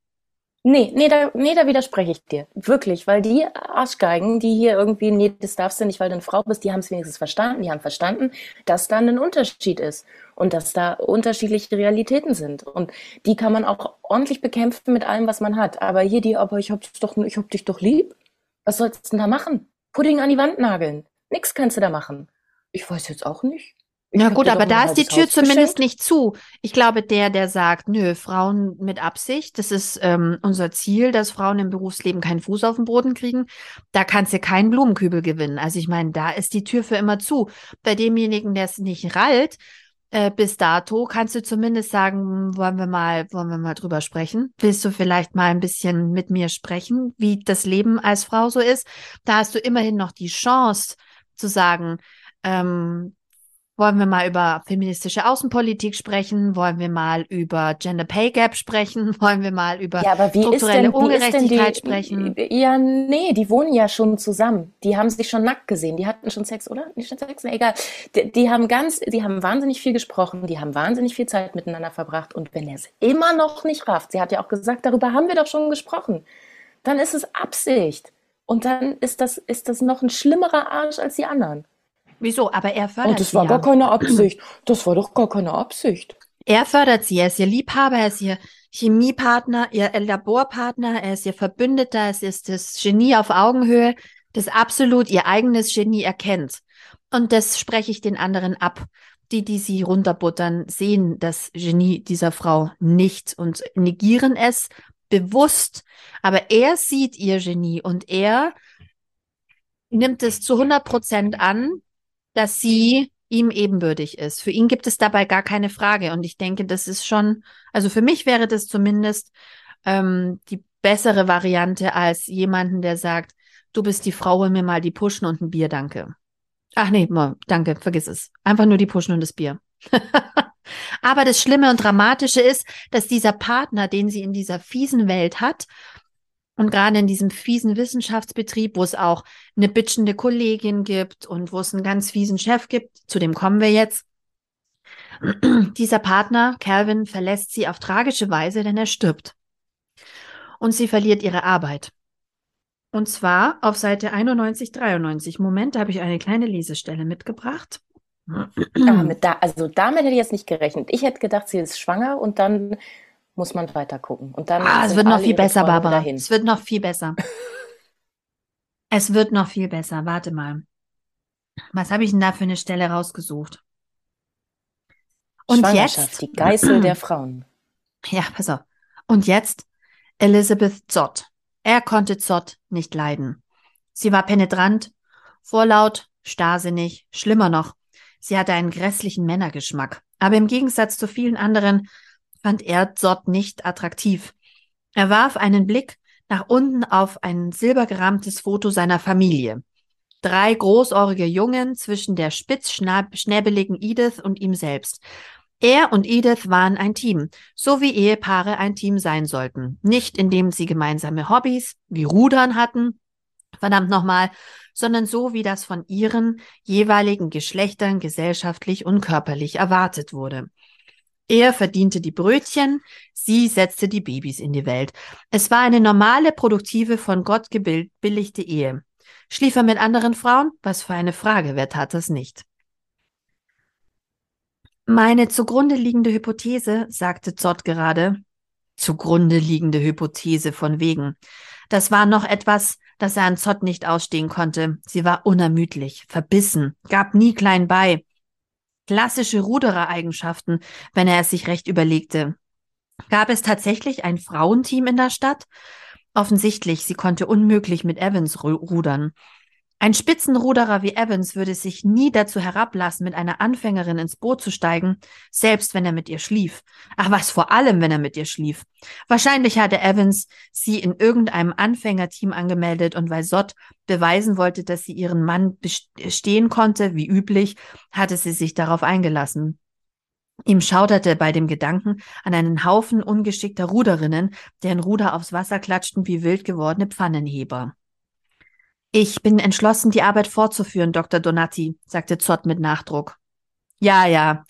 Nee, nee, da, nee, da widerspreche ich dir. Wirklich, weil die Arschgeigen, die hier irgendwie, nee, das darfst du nicht, weil du eine Frau bist, die haben es wenigstens verstanden. Die haben verstanden, dass da ein Unterschied ist und dass da unterschiedliche Realitäten sind. Und die kann man auch ordentlich bekämpfen mit allem, was man hat. Aber hier die, aber ich hab doch, ich hab dich doch lieb. Was sollst du denn da machen? Pudding an die Wand nageln. Nix kannst du da machen. Ich weiß jetzt auch nicht. Ja gut, aber da ist die Tür zumindest nicht zu. Ich glaube, der, der sagt, nö, Frauen mit Absicht, das ist ähm, unser Ziel, dass Frauen im Berufsleben keinen Fuß auf den Boden kriegen, da kannst du keinen Blumenkübel gewinnen. Also ich meine, da ist die Tür für immer zu. Bei demjenigen, der es nicht rallt, äh, bis dato, kannst du zumindest sagen, wollen wir mal, wollen wir mal drüber sprechen? Willst du vielleicht mal ein bisschen mit mir sprechen, wie das Leben als Frau so ist? Da hast du immerhin noch die Chance zu sagen, ähm, wollen wir mal über feministische Außenpolitik sprechen? Wollen wir mal über Gender Pay Gap sprechen? Wollen wir mal über ja, aber wie strukturelle denn, Ungerechtigkeit die, sprechen? Ja, nee, die wohnen ja schon zusammen. Die haben sich schon nackt gesehen. Die hatten schon Sex, oder? Nicht schon Sex? Nee, egal. Die, die haben ganz, die haben wahnsinnig viel gesprochen. Die haben wahnsinnig viel Zeit miteinander verbracht. Und wenn er es immer noch nicht rafft, sie hat ja auch gesagt, darüber haben wir doch schon gesprochen, dann ist es Absicht. Und dann ist das, ist das noch ein schlimmerer Arsch als die anderen. Wieso? Aber er fördert sie. Oh, das war ja. gar keine Absicht. Das war doch gar keine Absicht. Er fördert sie. Er ist ihr Liebhaber, er ist ihr Chemiepartner, ihr Laborpartner, er ist ihr Verbündeter, es ist das Genie auf Augenhöhe, das absolut ihr eigenes Genie erkennt. Und das spreche ich den anderen ab. Die, die sie runterbuttern, sehen das Genie dieser Frau nicht und negieren es bewusst. Aber er sieht ihr Genie und er nimmt es zu 100 Prozent an dass sie ihm ebenbürtig ist. Für ihn gibt es dabei gar keine Frage. Und ich denke, das ist schon, also für mich wäre das zumindest ähm, die bessere Variante als jemanden, der sagt, du bist die Frau, hol mir mal die Puschen und ein Bier, danke. Ach nee, danke, vergiss es. Einfach nur die Puschen und das Bier. Aber das Schlimme und Dramatische ist, dass dieser Partner, den sie in dieser fiesen Welt hat, und gerade in diesem fiesen Wissenschaftsbetrieb, wo es auch eine bitchende Kollegin gibt und wo es einen ganz fiesen Chef gibt, zu dem kommen wir jetzt. Dieser Partner, Calvin, verlässt sie auf tragische Weise, denn er stirbt. Und sie verliert ihre Arbeit. Und zwar auf Seite 91, 93. Moment, da habe ich eine kleine Lesestelle mitgebracht. Ah, mit da, also damit hätte ich jetzt nicht gerechnet. Ich hätte gedacht, sie ist schwanger und dann muss man weiter gucken. Und dann ah, es wird noch viel besser, Barbara. Dahin. Es wird noch viel besser. es wird noch viel besser. Warte mal. Was habe ich denn da für eine Stelle rausgesucht? Und jetzt die Geißel der Frauen. Ja, pass auf. Und jetzt Elizabeth Zott. Er konnte Zott nicht leiden. Sie war penetrant, vorlaut, starrsinnig, schlimmer noch. Sie hatte einen grässlichen Männergeschmack. Aber im Gegensatz zu vielen anderen fand er Zott nicht attraktiv. Er warf einen Blick nach unten auf ein silbergerahmtes Foto seiner Familie. Drei großohrige Jungen zwischen der spitzschnäbeligen Edith und ihm selbst. Er und Edith waren ein Team, so wie Ehepaare ein Team sein sollten. Nicht indem sie gemeinsame Hobbys wie Rudern hatten, verdammt nochmal, sondern so wie das von ihren jeweiligen Geschlechtern gesellschaftlich und körperlich erwartet wurde. Er verdiente die Brötchen, sie setzte die Babys in die Welt. Es war eine normale, produktive, von Gott gebilligte Ehe. Schlief er mit anderen Frauen? Was für eine Frage, wer tat das nicht? Meine zugrunde liegende Hypothese, sagte Zott gerade, zugrunde liegende Hypothese von wegen. Das war noch etwas, das er an Zott nicht ausstehen konnte. Sie war unermüdlich, verbissen, gab nie klein bei. Klassische Ruderer-Eigenschaften, wenn er es sich recht überlegte. Gab es tatsächlich ein Frauenteam in der Stadt? Offensichtlich, sie konnte unmöglich mit Evans rudern. Ein Spitzenruderer wie Evans würde sich nie dazu herablassen, mit einer Anfängerin ins Boot zu steigen, selbst wenn er mit ihr schlief. Ach was, vor allem, wenn er mit ihr schlief. Wahrscheinlich hatte Evans sie in irgendeinem Anfängerteam angemeldet und weil Sott beweisen wollte, dass sie ihren Mann bestehen konnte, wie üblich, hatte sie sich darauf eingelassen. Ihm schauderte bei dem Gedanken an einen Haufen ungeschickter Ruderinnen, deren Ruder aufs Wasser klatschten wie wild gewordene Pfannenheber. Ich bin entschlossen, die Arbeit fortzuführen, Dr. Donati, sagte Zott mit Nachdruck. Ja, ja.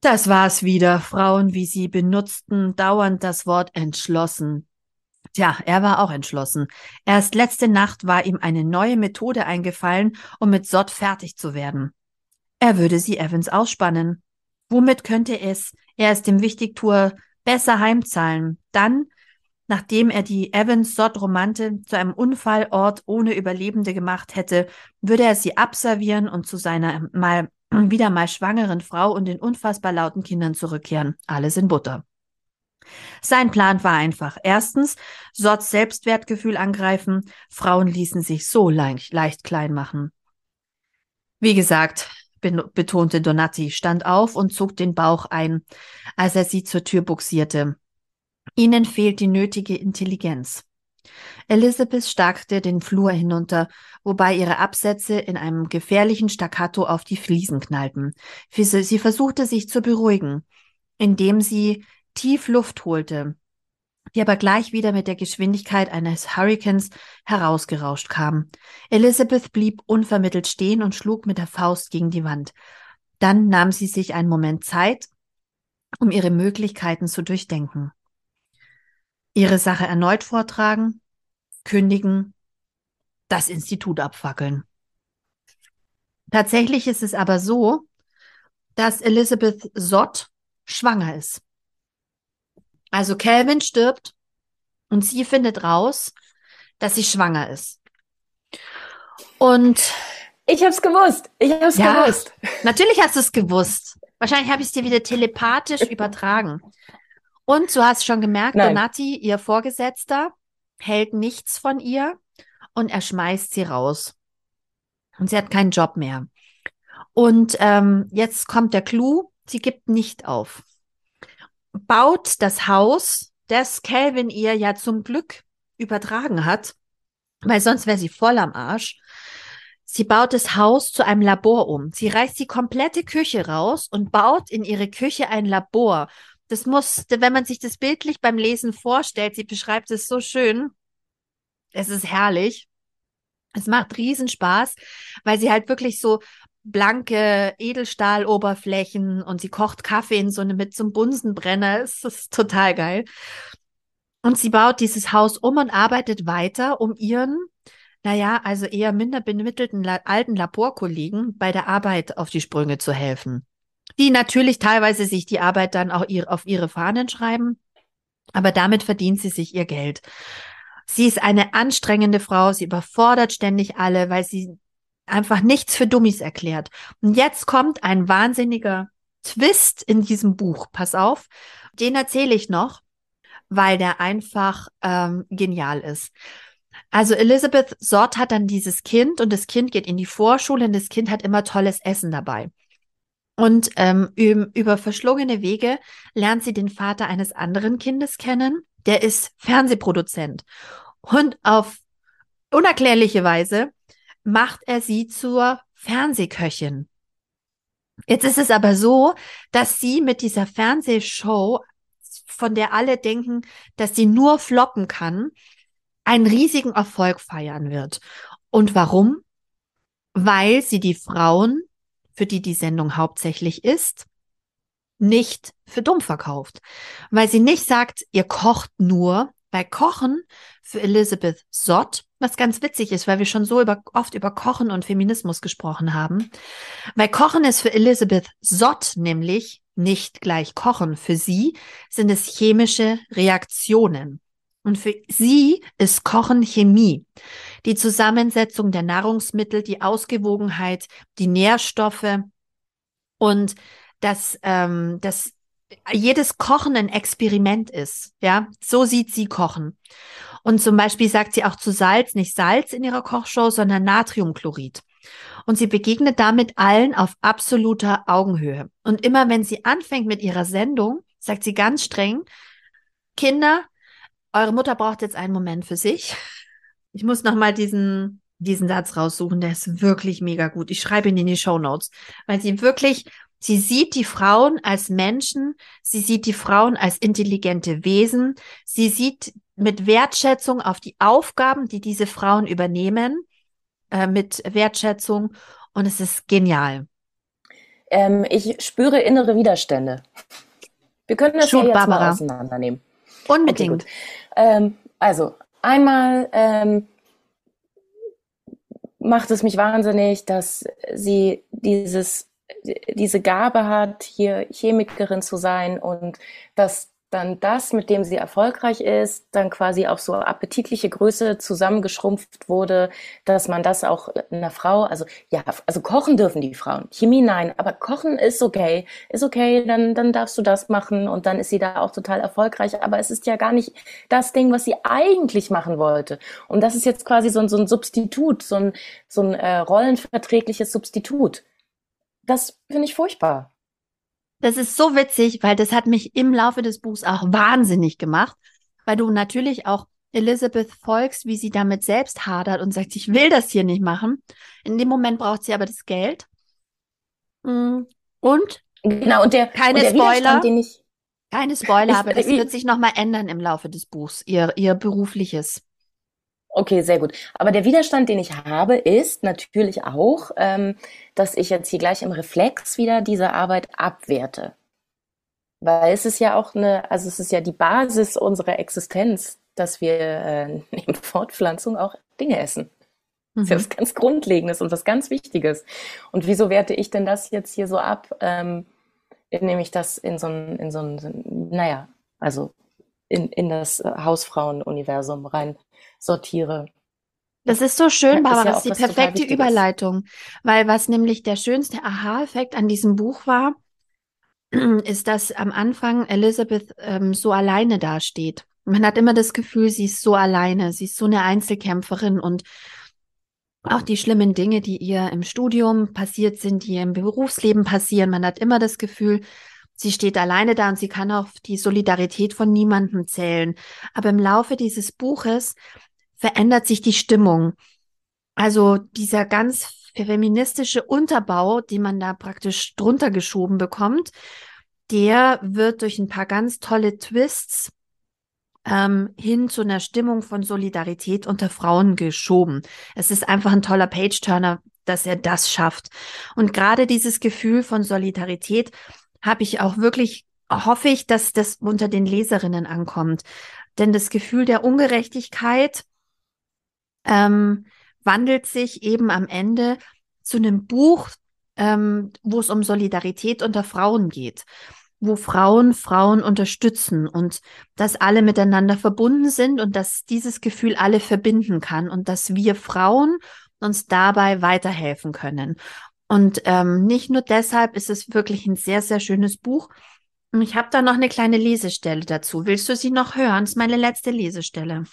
Das war's wieder. Frauen wie Sie benutzten dauernd das Wort entschlossen. Tja, er war auch entschlossen. Erst letzte Nacht war ihm eine neue Methode eingefallen, um mit Sott fertig zu werden. Er würde sie Evans ausspannen. Womit könnte es, er es dem Wichtigtuer, besser heimzahlen? Dann, Nachdem er die Evans-Sod-Romante zu einem Unfallort ohne Überlebende gemacht hätte, würde er sie abservieren und zu seiner mal wieder mal schwangeren Frau und den unfassbar lauten Kindern zurückkehren. Alles in Butter. Sein Plan war einfach. Erstens, Sods Selbstwertgefühl angreifen. Frauen ließen sich so leicht, leicht klein machen. Wie gesagt, betonte Donati, stand auf und zog den Bauch ein, als er sie zur Tür buxierte. Ihnen fehlt die nötige Intelligenz. Elizabeth starkte den Flur hinunter, wobei ihre Absätze in einem gefährlichen Staccato auf die Fliesen knallten. Sie versuchte sich zu beruhigen, indem sie tief Luft holte, die aber gleich wieder mit der Geschwindigkeit eines Hurrikans herausgerauscht kam. Elizabeth blieb unvermittelt stehen und schlug mit der Faust gegen die Wand. Dann nahm sie sich einen Moment Zeit, um ihre Möglichkeiten zu durchdenken ihre Sache erneut vortragen, kündigen, das Institut abfackeln. Tatsächlich ist es aber so, dass Elizabeth Sott schwanger ist. Also Calvin stirbt und sie findet raus, dass sie schwanger ist. Und ich hab's gewusst. Ich hab's ja, gewusst. Natürlich hast du es gewusst. Wahrscheinlich habe ich es dir wieder telepathisch übertragen. Und du hast schon gemerkt, Nein. Donati, ihr Vorgesetzter, hält nichts von ihr und er schmeißt sie raus. Und sie hat keinen Job mehr. Und ähm, jetzt kommt der Clou, sie gibt nicht auf. Baut das Haus, das Calvin ihr ja zum Glück übertragen hat, weil sonst wäre sie voll am Arsch. Sie baut das Haus zu einem Labor um. Sie reißt die komplette Küche raus und baut in ihre Küche ein Labor das muss, wenn man sich das bildlich beim Lesen vorstellt, sie beschreibt es so schön. Es ist herrlich. Es macht Riesenspaß, weil sie halt wirklich so blanke Edelstahloberflächen und sie kocht Kaffee in so eine mit so einem Bunsenbrenner. Es ist total geil. Und sie baut dieses Haus um und arbeitet weiter, um ihren, naja, also eher minder bemittelten alten Laborkollegen bei der Arbeit auf die Sprünge zu helfen. Die natürlich teilweise sich die Arbeit dann auch auf ihre Fahnen schreiben, aber damit verdient sie sich ihr Geld. Sie ist eine anstrengende Frau, sie überfordert ständig alle, weil sie einfach nichts für Dummies erklärt. Und jetzt kommt ein wahnsinniger Twist in diesem Buch. Pass auf, den erzähle ich noch, weil der einfach ähm, genial ist. Also Elizabeth Sott hat dann dieses Kind und das Kind geht in die Vorschule und das Kind hat immer tolles Essen dabei. Und ähm, über verschlungene Wege lernt sie den Vater eines anderen Kindes kennen. Der ist Fernsehproduzent. Und auf unerklärliche Weise macht er sie zur Fernsehköchin. Jetzt ist es aber so, dass sie mit dieser Fernsehshow, von der alle denken, dass sie nur floppen kann, einen riesigen Erfolg feiern wird. Und warum? Weil sie die Frauen, für die die Sendung hauptsächlich ist, nicht für dumm verkauft. Weil sie nicht sagt, ihr kocht nur, bei Kochen für Elizabeth Sott, was ganz witzig ist, weil wir schon so über, oft über Kochen und Feminismus gesprochen haben. Bei Kochen ist für Elizabeth Sott nämlich nicht gleich Kochen. Für sie sind es chemische Reaktionen. Und für sie ist Kochen Chemie. Die Zusammensetzung der Nahrungsmittel, die Ausgewogenheit, die Nährstoffe und das, ähm, das jedes Kochen ein Experiment ist. Ja, so sieht sie Kochen. Und zum Beispiel sagt sie auch zu Salz nicht Salz in ihrer Kochshow, sondern Natriumchlorid. Und sie begegnet damit allen auf absoluter Augenhöhe. Und immer wenn sie anfängt mit ihrer Sendung, sagt sie ganz streng, Kinder, eure Mutter braucht jetzt einen Moment für sich. Ich muss noch mal diesen diesen Satz raussuchen, der ist wirklich mega gut. Ich schreibe ihn in die Show Notes, weil sie wirklich Sie sieht die Frauen als Menschen, sie sieht die Frauen als intelligente Wesen, sie sieht mit Wertschätzung auf die Aufgaben, die diese Frauen übernehmen, äh, mit Wertschätzung und es ist genial. Ähm, ich spüre innere Widerstände. Wir können das Shoot, ja jetzt Barbara. mal auseinandernehmen. Unbedingt. Okay, ähm, also einmal ähm, macht es mich wahnsinnig, dass sie dieses diese Gabe hat, hier Chemikerin zu sein und dass dann das, mit dem sie erfolgreich ist, dann quasi auf so appetitliche Größe zusammengeschrumpft wurde, dass man das auch einer Frau, also ja, also kochen dürfen die Frauen, Chemie nein, aber kochen ist okay, ist okay, dann, dann darfst du das machen und dann ist sie da auch total erfolgreich, aber es ist ja gar nicht das Ding, was sie eigentlich machen wollte. Und das ist jetzt quasi so ein, so ein Substitut, so ein, so ein äh, rollenverträgliches Substitut. Das finde ich furchtbar. Das ist so witzig, weil das hat mich im Laufe des Buchs auch wahnsinnig gemacht, weil du natürlich auch Elizabeth folgst, wie sie damit selbst hadert und sagt, ich will das hier nicht machen. In dem Moment braucht sie aber das Geld. Mm, und genau und der keine und der Spoiler, den ich keine Spoiler, aber das wird sich noch mal ändern im Laufe des Buchs, ihr ihr berufliches. Okay, sehr gut. Aber der Widerstand, den ich habe, ist natürlich auch, ähm, dass ich jetzt hier gleich im Reflex wieder diese Arbeit abwerte. Weil es ist ja auch eine, also es ist ja die Basis unserer Existenz, dass wir äh, neben Fortpflanzung auch Dinge essen. Das ist ja Mhm. was ganz Grundlegendes und was ganz Wichtiges. Und wieso werte ich denn das jetzt hier so ab, ähm, indem ich das in so ein, in so ein, naja, also in, in das äh, Hausfrauenuniversum rein sortiere. Das ist so schön, Ja, ist Barbara, ja das ist die perfekte. Überleitung. Weil was nämlich der schönste Aha-Effekt an diesem Buch war, ist, dass am Anfang Elizabeth ähm, so alleine dasteht. Man hat immer das Gefühl, sie ist so alleine, sie ist so eine Einzelkämpferin und auch die schlimmen Dinge, die ihr im Studium passiert sind, die ihr im Berufsleben passieren, man hat immer das Gefühl, sie steht alleine da und sie kann auf die Solidarität von niemandem zählen. Aber im Laufe dieses Buches verändert sich die Stimmung. Also dieser ganz feministische Unterbau, den man da praktisch drunter geschoben bekommt, der wird durch ein paar ganz tolle Twists ähm, hin zu einer Stimmung von Solidarität unter Frauen geschoben. Es ist einfach ein toller Page-Turner, dass er das schafft. Und gerade dieses Gefühl von Solidarität habe ich auch wirklich, hoffe ich, dass das unter den Leserinnen ankommt. Denn das Gefühl der Ungerechtigkeit ähm, wandelt sich eben am Ende zu einem Buch, ähm, wo es um Solidarität unter Frauen geht, wo Frauen Frauen unterstützen und dass alle miteinander verbunden sind und dass dieses Gefühl alle verbinden kann und dass wir Frauen uns dabei weiterhelfen können. Und ähm, nicht nur deshalb ist es wirklich ein sehr, sehr schönes Buch. Ich habe da noch eine kleine Lesestelle dazu. Willst du sie noch hören? Das ist meine letzte Lesestelle.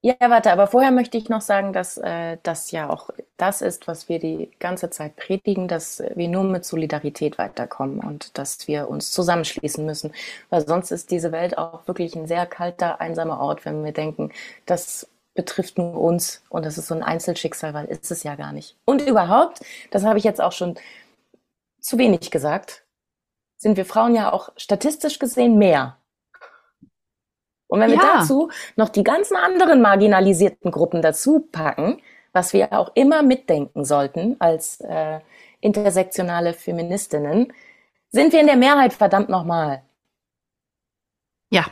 Ja, warte, aber vorher möchte ich noch sagen, dass äh, das ja auch das ist, was wir die ganze Zeit predigen, dass wir nur mit Solidarität weiterkommen und dass wir uns zusammenschließen müssen. Weil sonst ist diese Welt auch wirklich ein sehr kalter, einsamer Ort, wenn wir denken, das betrifft nur uns und das ist so ein Einzelschicksal, weil ist es ja gar nicht. Und überhaupt, das habe ich jetzt auch schon zu wenig gesagt, sind wir Frauen ja auch statistisch gesehen mehr und wenn wir dazu noch die ganzen anderen marginalisierten Gruppen dazu packen, was wir auch immer mitdenken sollten als äh, intersektionale Feministinnen, sind wir in der Mehrheit verdammt nochmal. Ja.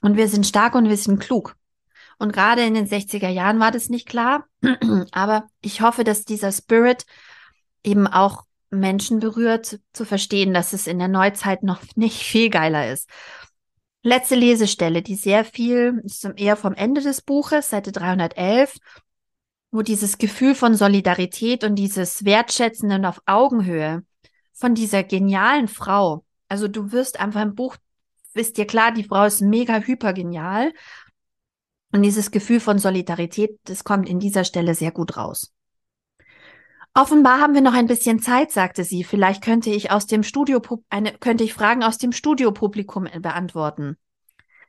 Und wir sind stark und wir sind klug. Und gerade in den 60er Jahren war das nicht klar. Aber ich hoffe, dass dieser Spirit eben auch Menschen berührt, zu verstehen, dass es in der Neuzeit noch nicht viel geiler ist. Letzte Lesestelle, die sehr viel, ist eher vom Ende des Buches, Seite 311, wo dieses Gefühl von Solidarität und dieses Wertschätzenden auf Augenhöhe von dieser genialen Frau, also du wirst einfach im Buch, ist dir klar, die Frau ist mega hypergenial. Und dieses Gefühl von Solidarität, das kommt in dieser Stelle sehr gut raus. Offenbar haben wir noch ein bisschen Zeit, sagte sie. Vielleicht könnte ich aus dem Studio eine, könnte ich Fragen aus dem Studiopublikum beantworten.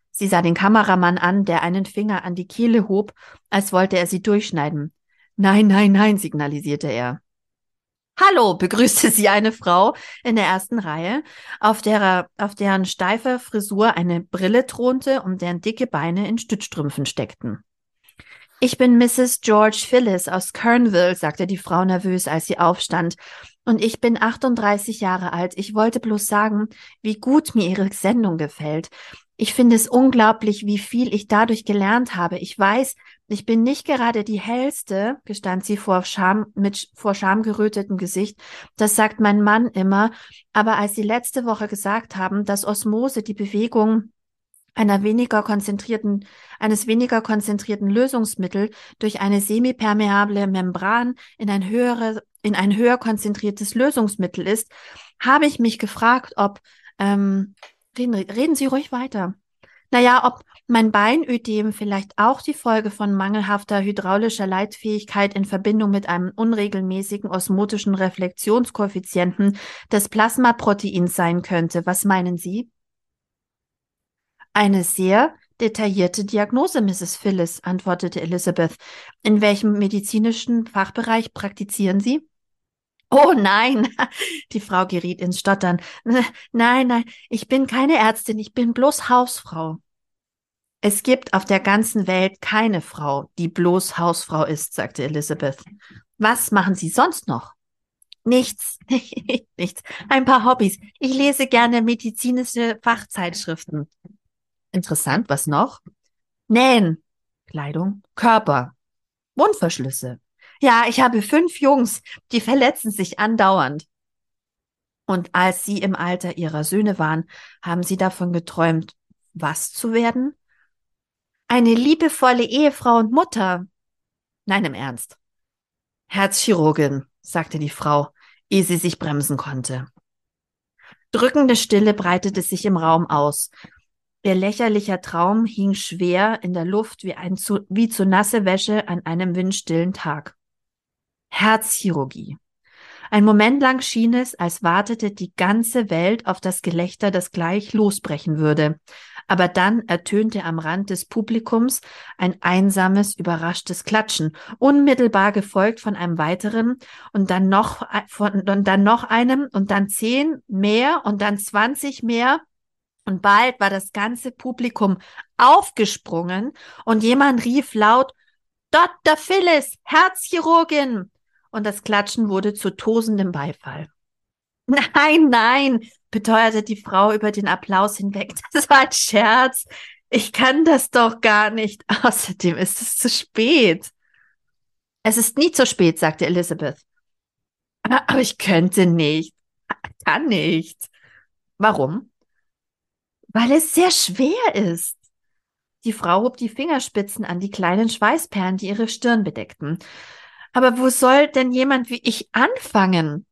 Sie sah den Kameramann an, der einen Finger an die Kehle hob, als wollte er sie durchschneiden. Nein, nein, nein, signalisierte er. Hallo, begrüßte sie eine Frau in der ersten Reihe, auf, derer, auf deren steifer Frisur eine Brille thronte und deren dicke Beine in Stützstrümpfen steckten. Ich bin Mrs. George Phyllis aus Kernville, sagte die Frau nervös, als sie aufstand. Und ich bin 38 Jahre alt. Ich wollte bloß sagen, wie gut mir Ihre Sendung gefällt. Ich finde es unglaublich, wie viel ich dadurch gelernt habe. Ich weiß, ich bin nicht gerade die hellste, gestand sie vor Scham, mit vor Scham gerötetem Gesicht. Das sagt mein Mann immer. Aber als Sie letzte Woche gesagt haben, dass Osmose die Bewegung einer weniger konzentrierten, eines weniger konzentrierten Lösungsmittel durch eine semipermeable Membran in ein höhere, in ein höher konzentriertes Lösungsmittel ist, habe ich mich gefragt, ob, ähm, reden, reden Sie ruhig weiter. Naja, ob mein Beinödem vielleicht auch die Folge von mangelhafter hydraulischer Leitfähigkeit in Verbindung mit einem unregelmäßigen osmotischen Reflexionskoeffizienten des Plasmaproteins sein könnte. Was meinen Sie? Eine sehr detaillierte Diagnose, Mrs. Phyllis, antwortete Elizabeth. In welchem medizinischen Fachbereich praktizieren Sie? Oh nein, die Frau geriet ins Stottern. Nein, nein, ich bin keine Ärztin, ich bin bloß Hausfrau. Es gibt auf der ganzen Welt keine Frau, die bloß Hausfrau ist, sagte Elizabeth. Was machen Sie sonst noch? Nichts, nichts. Ein paar Hobbys. Ich lese gerne medizinische Fachzeitschriften. Interessant, was noch? Nähen, Kleidung, Körper, Mundverschlüsse. Ja, ich habe fünf Jungs, die verletzen sich andauernd. Und als sie im Alter ihrer Söhne waren, haben sie davon geträumt, was zu werden? Eine liebevolle Ehefrau und Mutter. Nein, im Ernst. Herzchirurgin, sagte die Frau, ehe sie sich bremsen konnte. Drückende Stille breitete sich im Raum aus, Ihr lächerlicher Traum hing schwer in der Luft wie, ein zu, wie zu nasse Wäsche an einem windstillen Tag. Herzchirurgie. Ein Moment lang schien es, als wartete die ganze Welt auf das Gelächter, das gleich losbrechen würde. Aber dann ertönte am Rand des Publikums ein einsames, überraschtes Klatschen, unmittelbar gefolgt von einem weiteren und dann noch, von, und dann noch einem und dann zehn mehr und dann zwanzig mehr und bald war das ganze Publikum aufgesprungen und jemand rief laut, Dr. Phyllis, Herzchirurgin! Und das Klatschen wurde zu tosendem Beifall. Nein, nein, beteuerte die Frau über den Applaus hinweg. Das war ein Scherz. Ich kann das doch gar nicht. Außerdem ist es zu spät. Es ist nie zu spät, sagte Elizabeth. Aber ich könnte nicht. Kann nicht. Warum? Weil es sehr schwer ist. Die Frau hob die Fingerspitzen an die kleinen Schweißperlen, die ihre Stirn bedeckten. Aber wo soll denn jemand wie ich anfangen?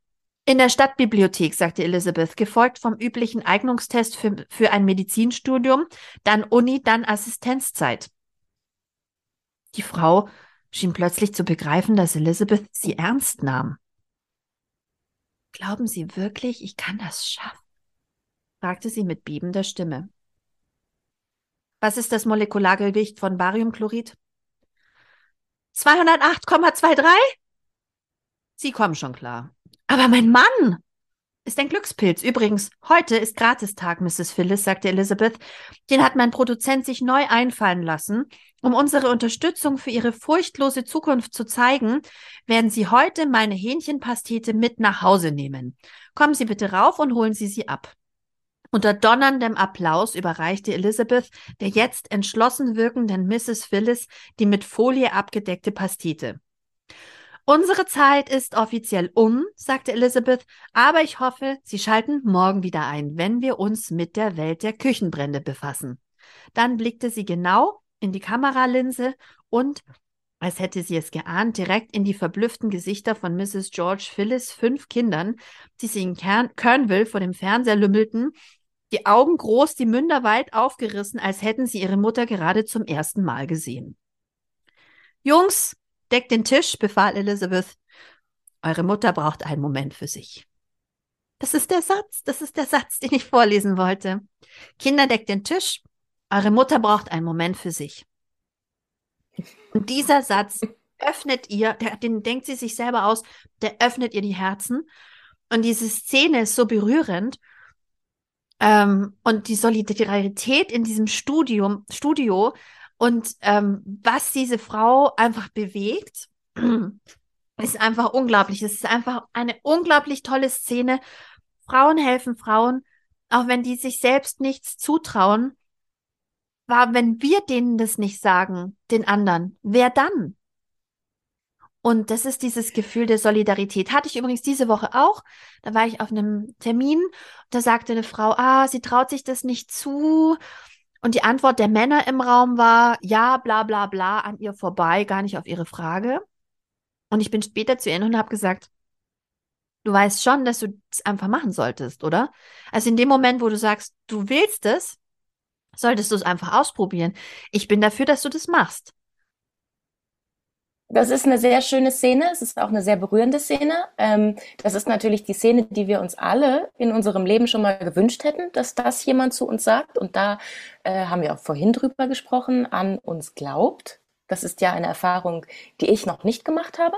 In der Stadtbibliothek, sagte Elizabeth, gefolgt vom üblichen Eignungstest für, für ein Medizinstudium, dann Uni, dann Assistenzzeit. Die Frau schien plötzlich zu begreifen, dass Elizabeth sie ernst nahm. Glauben Sie wirklich, ich kann das schaffen? Fragte sie mit bebender Stimme. Was ist das Molekulargewicht von Bariumchlorid? 208,23? Sie kommen schon klar. Aber mein Mann ist ein Glückspilz. Übrigens, heute ist Gratistag, Mrs. Phyllis, sagte Elizabeth. Den hat mein Produzent sich neu einfallen lassen. Um unsere Unterstützung für Ihre furchtlose Zukunft zu zeigen, werden Sie heute meine Hähnchenpastete mit nach Hause nehmen. Kommen Sie bitte rauf und holen Sie sie ab. Unter donnerndem Applaus überreichte Elizabeth der jetzt entschlossen wirkenden Mrs. Phyllis die mit Folie abgedeckte Pastete. Unsere Zeit ist offiziell um, sagte Elizabeth, aber ich hoffe, Sie schalten morgen wieder ein, wenn wir uns mit der Welt der Küchenbrände befassen. Dann blickte sie genau in die Kameralinse und, als hätte sie es geahnt, direkt in die verblüfften Gesichter von Mrs. George Phyllis fünf Kindern, die sie in Kern Kernville vor dem Fernseher lümmelten, die Augen groß, die Münder weit aufgerissen, als hätten sie ihre Mutter gerade zum ersten Mal gesehen. Jungs, Deck den Tisch, befahl Elizabeth. Eure Mutter braucht einen Moment für sich. Das ist der Satz, das ist der Satz, den ich vorlesen wollte. Kinder, deckt den Tisch. Eure Mutter braucht einen Moment für sich. Und dieser Satz öffnet ihr, den denkt sie sich selber aus, der öffnet ihr die Herzen. Und diese Szene ist so berührend. Ähm, und die Solidarität in diesem Studium, Studio und ähm, was diese Frau einfach bewegt, ist einfach unglaublich. Es ist einfach eine unglaublich tolle Szene. Frauen helfen Frauen, auch wenn die sich selbst nichts zutrauen. War, wenn wir denen das nicht sagen, den anderen, wer dann? Und das ist dieses Gefühl der Solidarität. Hatte ich übrigens diese Woche auch. Da war ich auf einem Termin. Da sagte eine Frau, ah, sie traut sich das nicht zu. Und die Antwort der Männer im Raum war, ja, bla bla bla, an ihr vorbei, gar nicht auf ihre Frage. Und ich bin später zu ihr und habe gesagt, du weißt schon, dass du es einfach machen solltest, oder? Also in dem Moment, wo du sagst, du willst es, solltest du es einfach ausprobieren. Ich bin dafür, dass du das machst. Das ist eine sehr schöne Szene. Es ist auch eine sehr berührende Szene. Ähm, das ist natürlich die Szene, die wir uns alle in unserem Leben schon mal gewünscht hätten, dass das jemand zu uns sagt. Und da äh, haben wir auch vorhin drüber gesprochen, an uns glaubt. Das ist ja eine Erfahrung, die ich noch nicht gemacht habe,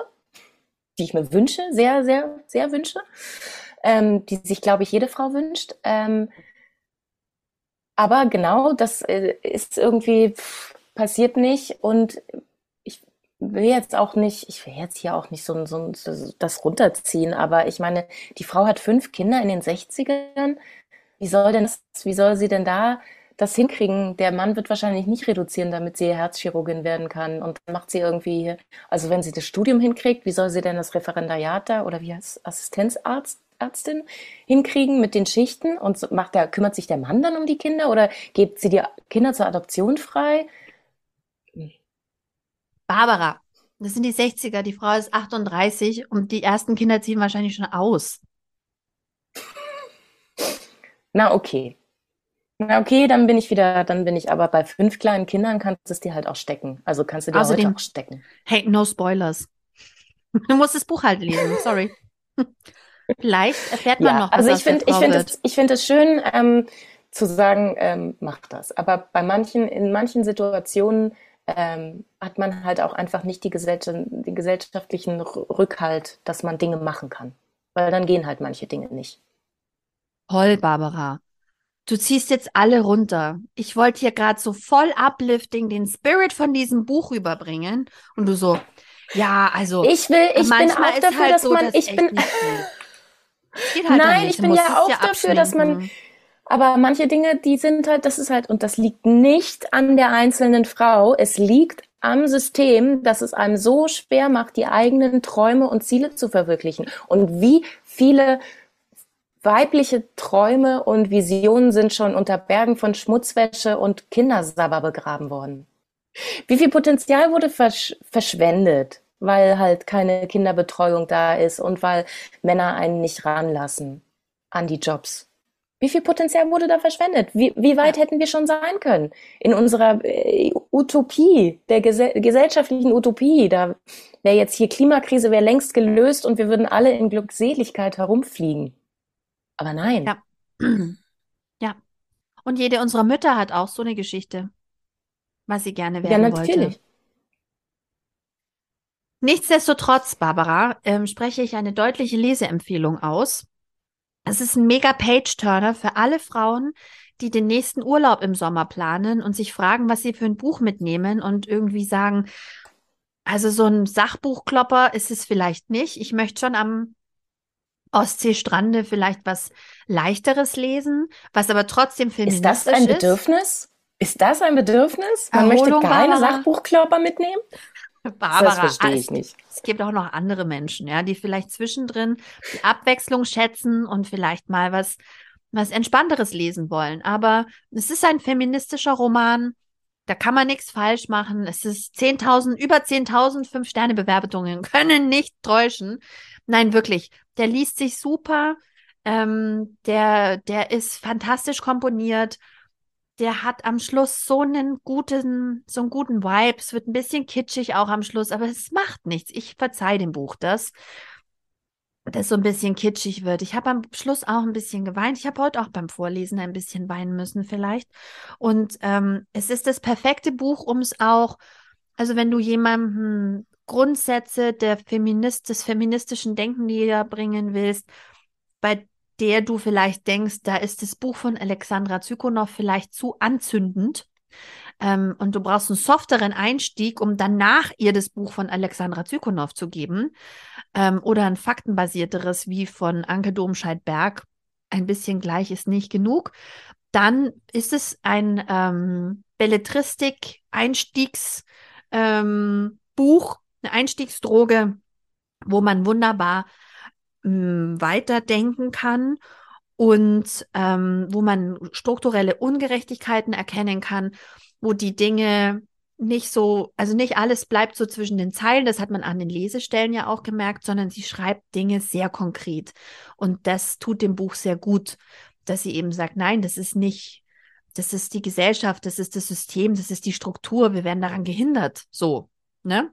die ich mir wünsche, sehr, sehr, sehr wünsche, ähm, die sich, glaube ich, jede Frau wünscht. Ähm, aber genau, das äh, ist irgendwie passiert nicht und will jetzt auch nicht, ich will jetzt hier auch nicht so, so das runterziehen, aber ich meine, die Frau hat fünf Kinder in den 60ern. Wie soll denn das, wie soll sie denn da das hinkriegen? Der Mann wird wahrscheinlich nicht reduzieren, damit sie Herzchirurgin werden kann. Und dann macht sie irgendwie, also wenn sie das Studium hinkriegt, wie soll sie denn das Referendariat da oder wie heißt Assistenzarzt Ärztin hinkriegen mit den Schichten und macht der, kümmert sich der Mann dann um die Kinder oder gibt sie die Kinder zur Adoption frei? Barbara, das sind die 60er, die Frau ist 38 und die ersten Kinder ziehen wahrscheinlich schon aus. Na okay. Na okay, dann bin ich wieder, dann bin ich aber bei fünf kleinen Kindern kannst du es dir halt auch stecken. Also kannst du dir Außerdem, heute auch stecken. Hey, no spoilers. Du musst das Buch halt lesen, sorry. Vielleicht erfährt man ja, noch, was Also ich finde, ich finde es, ich finde es schön ähm, zu sagen, ähm, mach das. Aber bei manchen, in manchen Situationen ähm, hat man halt auch einfach nicht die, Gesellschaft, den gesellschaftlichen Rückhalt, dass man Dinge machen kann. Weil dann gehen halt manche Dinge nicht. Toll, Barbara. Du ziehst jetzt alle runter. Ich wollte hier gerade so voll uplifting den Spirit von diesem Buch rüberbringen. Und du so, ja, also. Ich will, ich bin auch dafür, halt dass so, man, ich bin. Halt Nein, ich bin ja auch ja dafür, dass man, Aber manche Dinge, die sind halt, das ist halt, und das liegt nicht an der einzelnen Frau, es liegt am System, dass es einem so schwer macht, die eigenen Träume und Ziele zu verwirklichen. Und wie viele weibliche Träume und Visionen sind schon unter Bergen von Schmutzwäsche und Kindersabber begraben worden. Wie viel Potenzial wurde versch verschwendet, weil halt keine Kinderbetreuung da ist und weil Männer einen nicht ranlassen an die Jobs? Wie viel Potenzial wurde da verschwendet? Wie, wie weit hätten wir schon sein können in unserer äh, Utopie, der gesell gesellschaftlichen Utopie? Da wäre jetzt hier Klimakrise wäre längst gelöst und wir würden alle in Glückseligkeit herumfliegen. Aber nein. Ja. ja. Und jede unserer Mütter hat auch so eine Geschichte, was sie gerne werden ja, natürlich. wollte. Nichtsdestotrotz, Barbara, ähm, spreche ich eine deutliche Leseempfehlung aus. Es ist ein mega Page-Turner für alle Frauen, die den nächsten Urlaub im Sommer planen und sich fragen, was sie für ein Buch mitnehmen und irgendwie sagen, also so ein Sachbuchklopper ist es vielleicht nicht. Ich möchte schon am Ostseestrande vielleicht was leichteres lesen, was aber trotzdem feministisch ist. Ist das ein Bedürfnis? Ist das ein Bedürfnis? Man Erholung möchte keine Sachbuchklopper mitnehmen? Barbara, das verstehe ich nicht. Es, es gibt auch noch andere Menschen, ja, die vielleicht zwischendrin die Abwechslung schätzen und vielleicht mal was, was Entspannteres lesen wollen. Aber es ist ein feministischer Roman. Da kann man nichts falsch machen. Es ist 10.000, über 10.000 Fünf-Sterne-Bewertungen können nicht täuschen. Nein, wirklich. Der liest sich super. Ähm, der, der ist fantastisch komponiert der hat am Schluss so einen guten, so einen guten Vibe. Es wird ein bisschen kitschig auch am Schluss, aber es macht nichts. Ich verzeih dem Buch das, dass so ein bisschen kitschig wird. Ich habe am Schluss auch ein bisschen geweint. Ich habe heute auch beim Vorlesen ein bisschen weinen müssen vielleicht. Und ähm, es ist das perfekte Buch, um es auch, also wenn du jemandem Grundsätze der Feminist, des feministischen Denken näher bringen willst, bei der du vielleicht denkst, da ist das Buch von Alexandra Zykonow vielleicht zu anzündend. Ähm, und du brauchst einen softeren Einstieg, um danach ihr das Buch von Alexandra Zykonow zu geben. Ähm, oder ein faktenbasierteres wie von Anke Domscheit-Berg. Ein bisschen gleich ist nicht genug. Dann ist es ein ähm, Belletristik-Einstiegsbuch, ähm, eine Einstiegsdroge, wo man wunderbar ähm, weiterdenken kann und ähm, wo man strukturelle Ungerechtigkeiten erkennen kann, wo die Dinge nicht so, also nicht alles bleibt so zwischen den Zeilen, das hat man an den Lesestellen ja auch gemerkt, sondern sie schreibt Dinge sehr konkret. Und das tut dem Buch sehr gut, dass sie eben sagt, nein, das ist nicht, das ist die Gesellschaft, das ist das System, das ist die Struktur, wir werden daran gehindert, so, ne?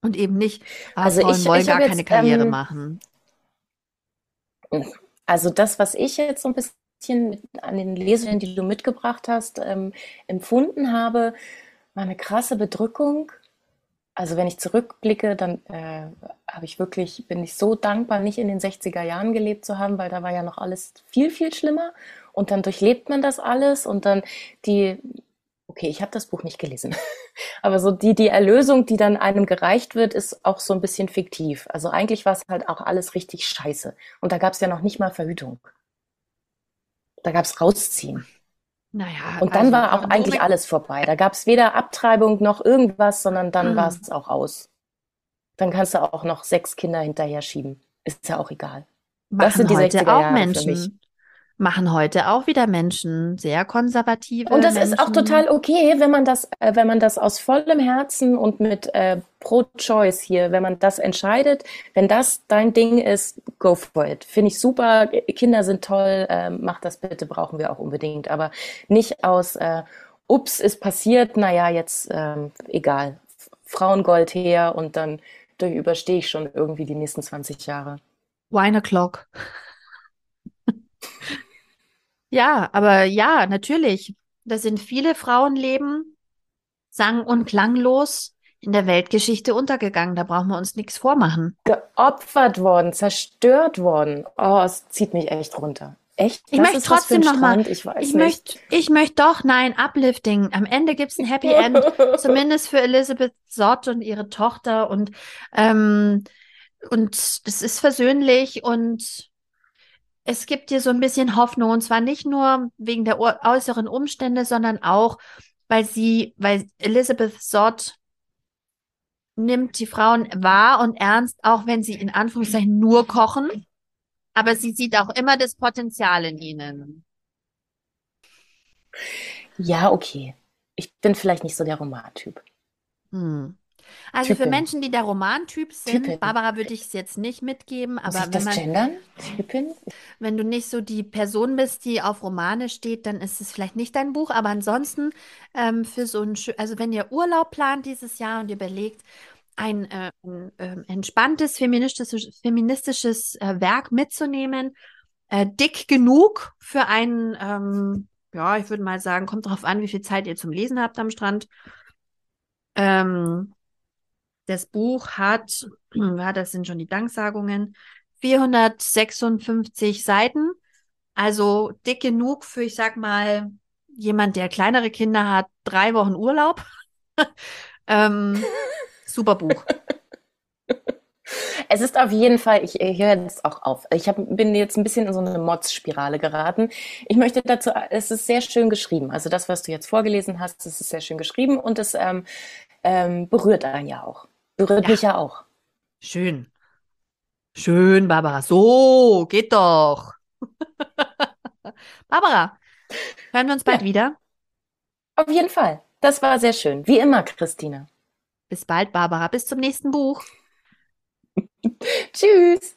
Und eben nicht, ah, also Frauen ich, wollen ich gar keine Karriere ähm, machen. Also das, was ich jetzt so ein bisschen an den Lesungen, die du mitgebracht hast, ähm, empfunden habe, war eine krasse Bedrückung. Also wenn ich zurückblicke, dann äh, habe ich wirklich, bin ich so dankbar, nicht in den 60er Jahren gelebt zu haben, weil da war ja noch alles viel, viel schlimmer. Und dann durchlebt man das alles und dann die okay, ich habe das Buch nicht gelesen, aber so die, die Erlösung, die dann einem gereicht wird, ist auch so ein bisschen fiktiv. Also eigentlich war es halt auch alles richtig scheiße. Und da gab es ja noch nicht mal Verhütung. Da gab es Rausziehen. Naja. Und dann also, war auch eigentlich alles vorbei. Da gab es weder Abtreibung noch irgendwas, sondern dann mhm. war es auch aus. Dann kannst du auch noch sechs Kinder hinterher schieben. Ist ja auch egal. Machen das sind die heute 60er auch Menschen machen heute auch wieder Menschen, sehr konservative. Und das Menschen. ist auch total okay, wenn man das, äh, wenn man das aus vollem Herzen und mit äh, Pro-Choice hier, wenn man das entscheidet, wenn das dein Ding ist, go for it. Finde ich super. Kinder sind toll, äh, mach das bitte, brauchen wir auch unbedingt. Aber nicht aus, äh, ups, ist passiert, naja, jetzt ähm, egal. Frauengold her und dann überstehe ich schon irgendwie die nächsten 20 Jahre. Wine o'clock. Ja, aber ja, natürlich. Da sind viele Frauenleben sang- und klanglos in der Weltgeschichte untergegangen. Da brauchen wir uns nichts vormachen. Geopfert worden, zerstört worden. Oh, es zieht mich echt runter. Echt? Ich das möchte trotzdem nochmal. Ich, weiß ich möchte, ich möchte doch, nein, Uplifting. Am Ende gibt's ein Happy End. zumindest für Elizabeth Sott und ihre Tochter und, ähm, und es ist versöhnlich und es gibt dir so ein bisschen Hoffnung und zwar nicht nur wegen der äußeren Umstände, sondern auch, weil sie, weil Elizabeth Sott nimmt die Frauen wahr und ernst, auch wenn sie in Anführungszeichen nur kochen. Aber sie sieht auch immer das Potenzial in ihnen. Ja, okay. Ich bin vielleicht nicht so der Romantyp. Hm. Also Typin. für Menschen, die der Romantyp sind, Typin. Barbara würde ich es jetzt nicht mitgeben, aber Muss ich wenn das gendern? Typin? wenn du nicht so die Person bist, die auf Romane steht, dann ist es vielleicht nicht dein Buch. Aber ansonsten ähm, für so ein, also wenn ihr Urlaub plant dieses Jahr und ihr überlegt, ein, äh, äh, entspanntes feministisches, feministisches äh, Werk mitzunehmen, äh, dick genug für einen, ähm, ja, ich würde mal sagen, kommt darauf an, wie viel Zeit ihr zum Lesen habt am Strand. Ähm, das Buch hat, ja, das sind schon die Danksagungen, 456 Seiten. Also dick genug für, ich sag mal, jemand, der kleinere Kinder hat, drei Wochen Urlaub. ähm, super Buch. Es ist auf jeden Fall, ich, höre jetzt auch auf. Ich hab, bin jetzt ein bisschen in so eine Mods-Spirale geraten. Ich möchte dazu, es ist sehr schön geschrieben. Also das, was du jetzt vorgelesen hast, es ist sehr schön geschrieben und es ähm, ähm, berührt einen ja auch. Berührt ja. mich ja auch. Schön. Schön, Barbara. So, geht doch. Barbara, hören wir uns bald ja. wieder? Auf jeden Fall. Das war sehr schön. Wie immer, Christina. Bis bald, Barbara. Bis zum nächsten Buch. Tschüss.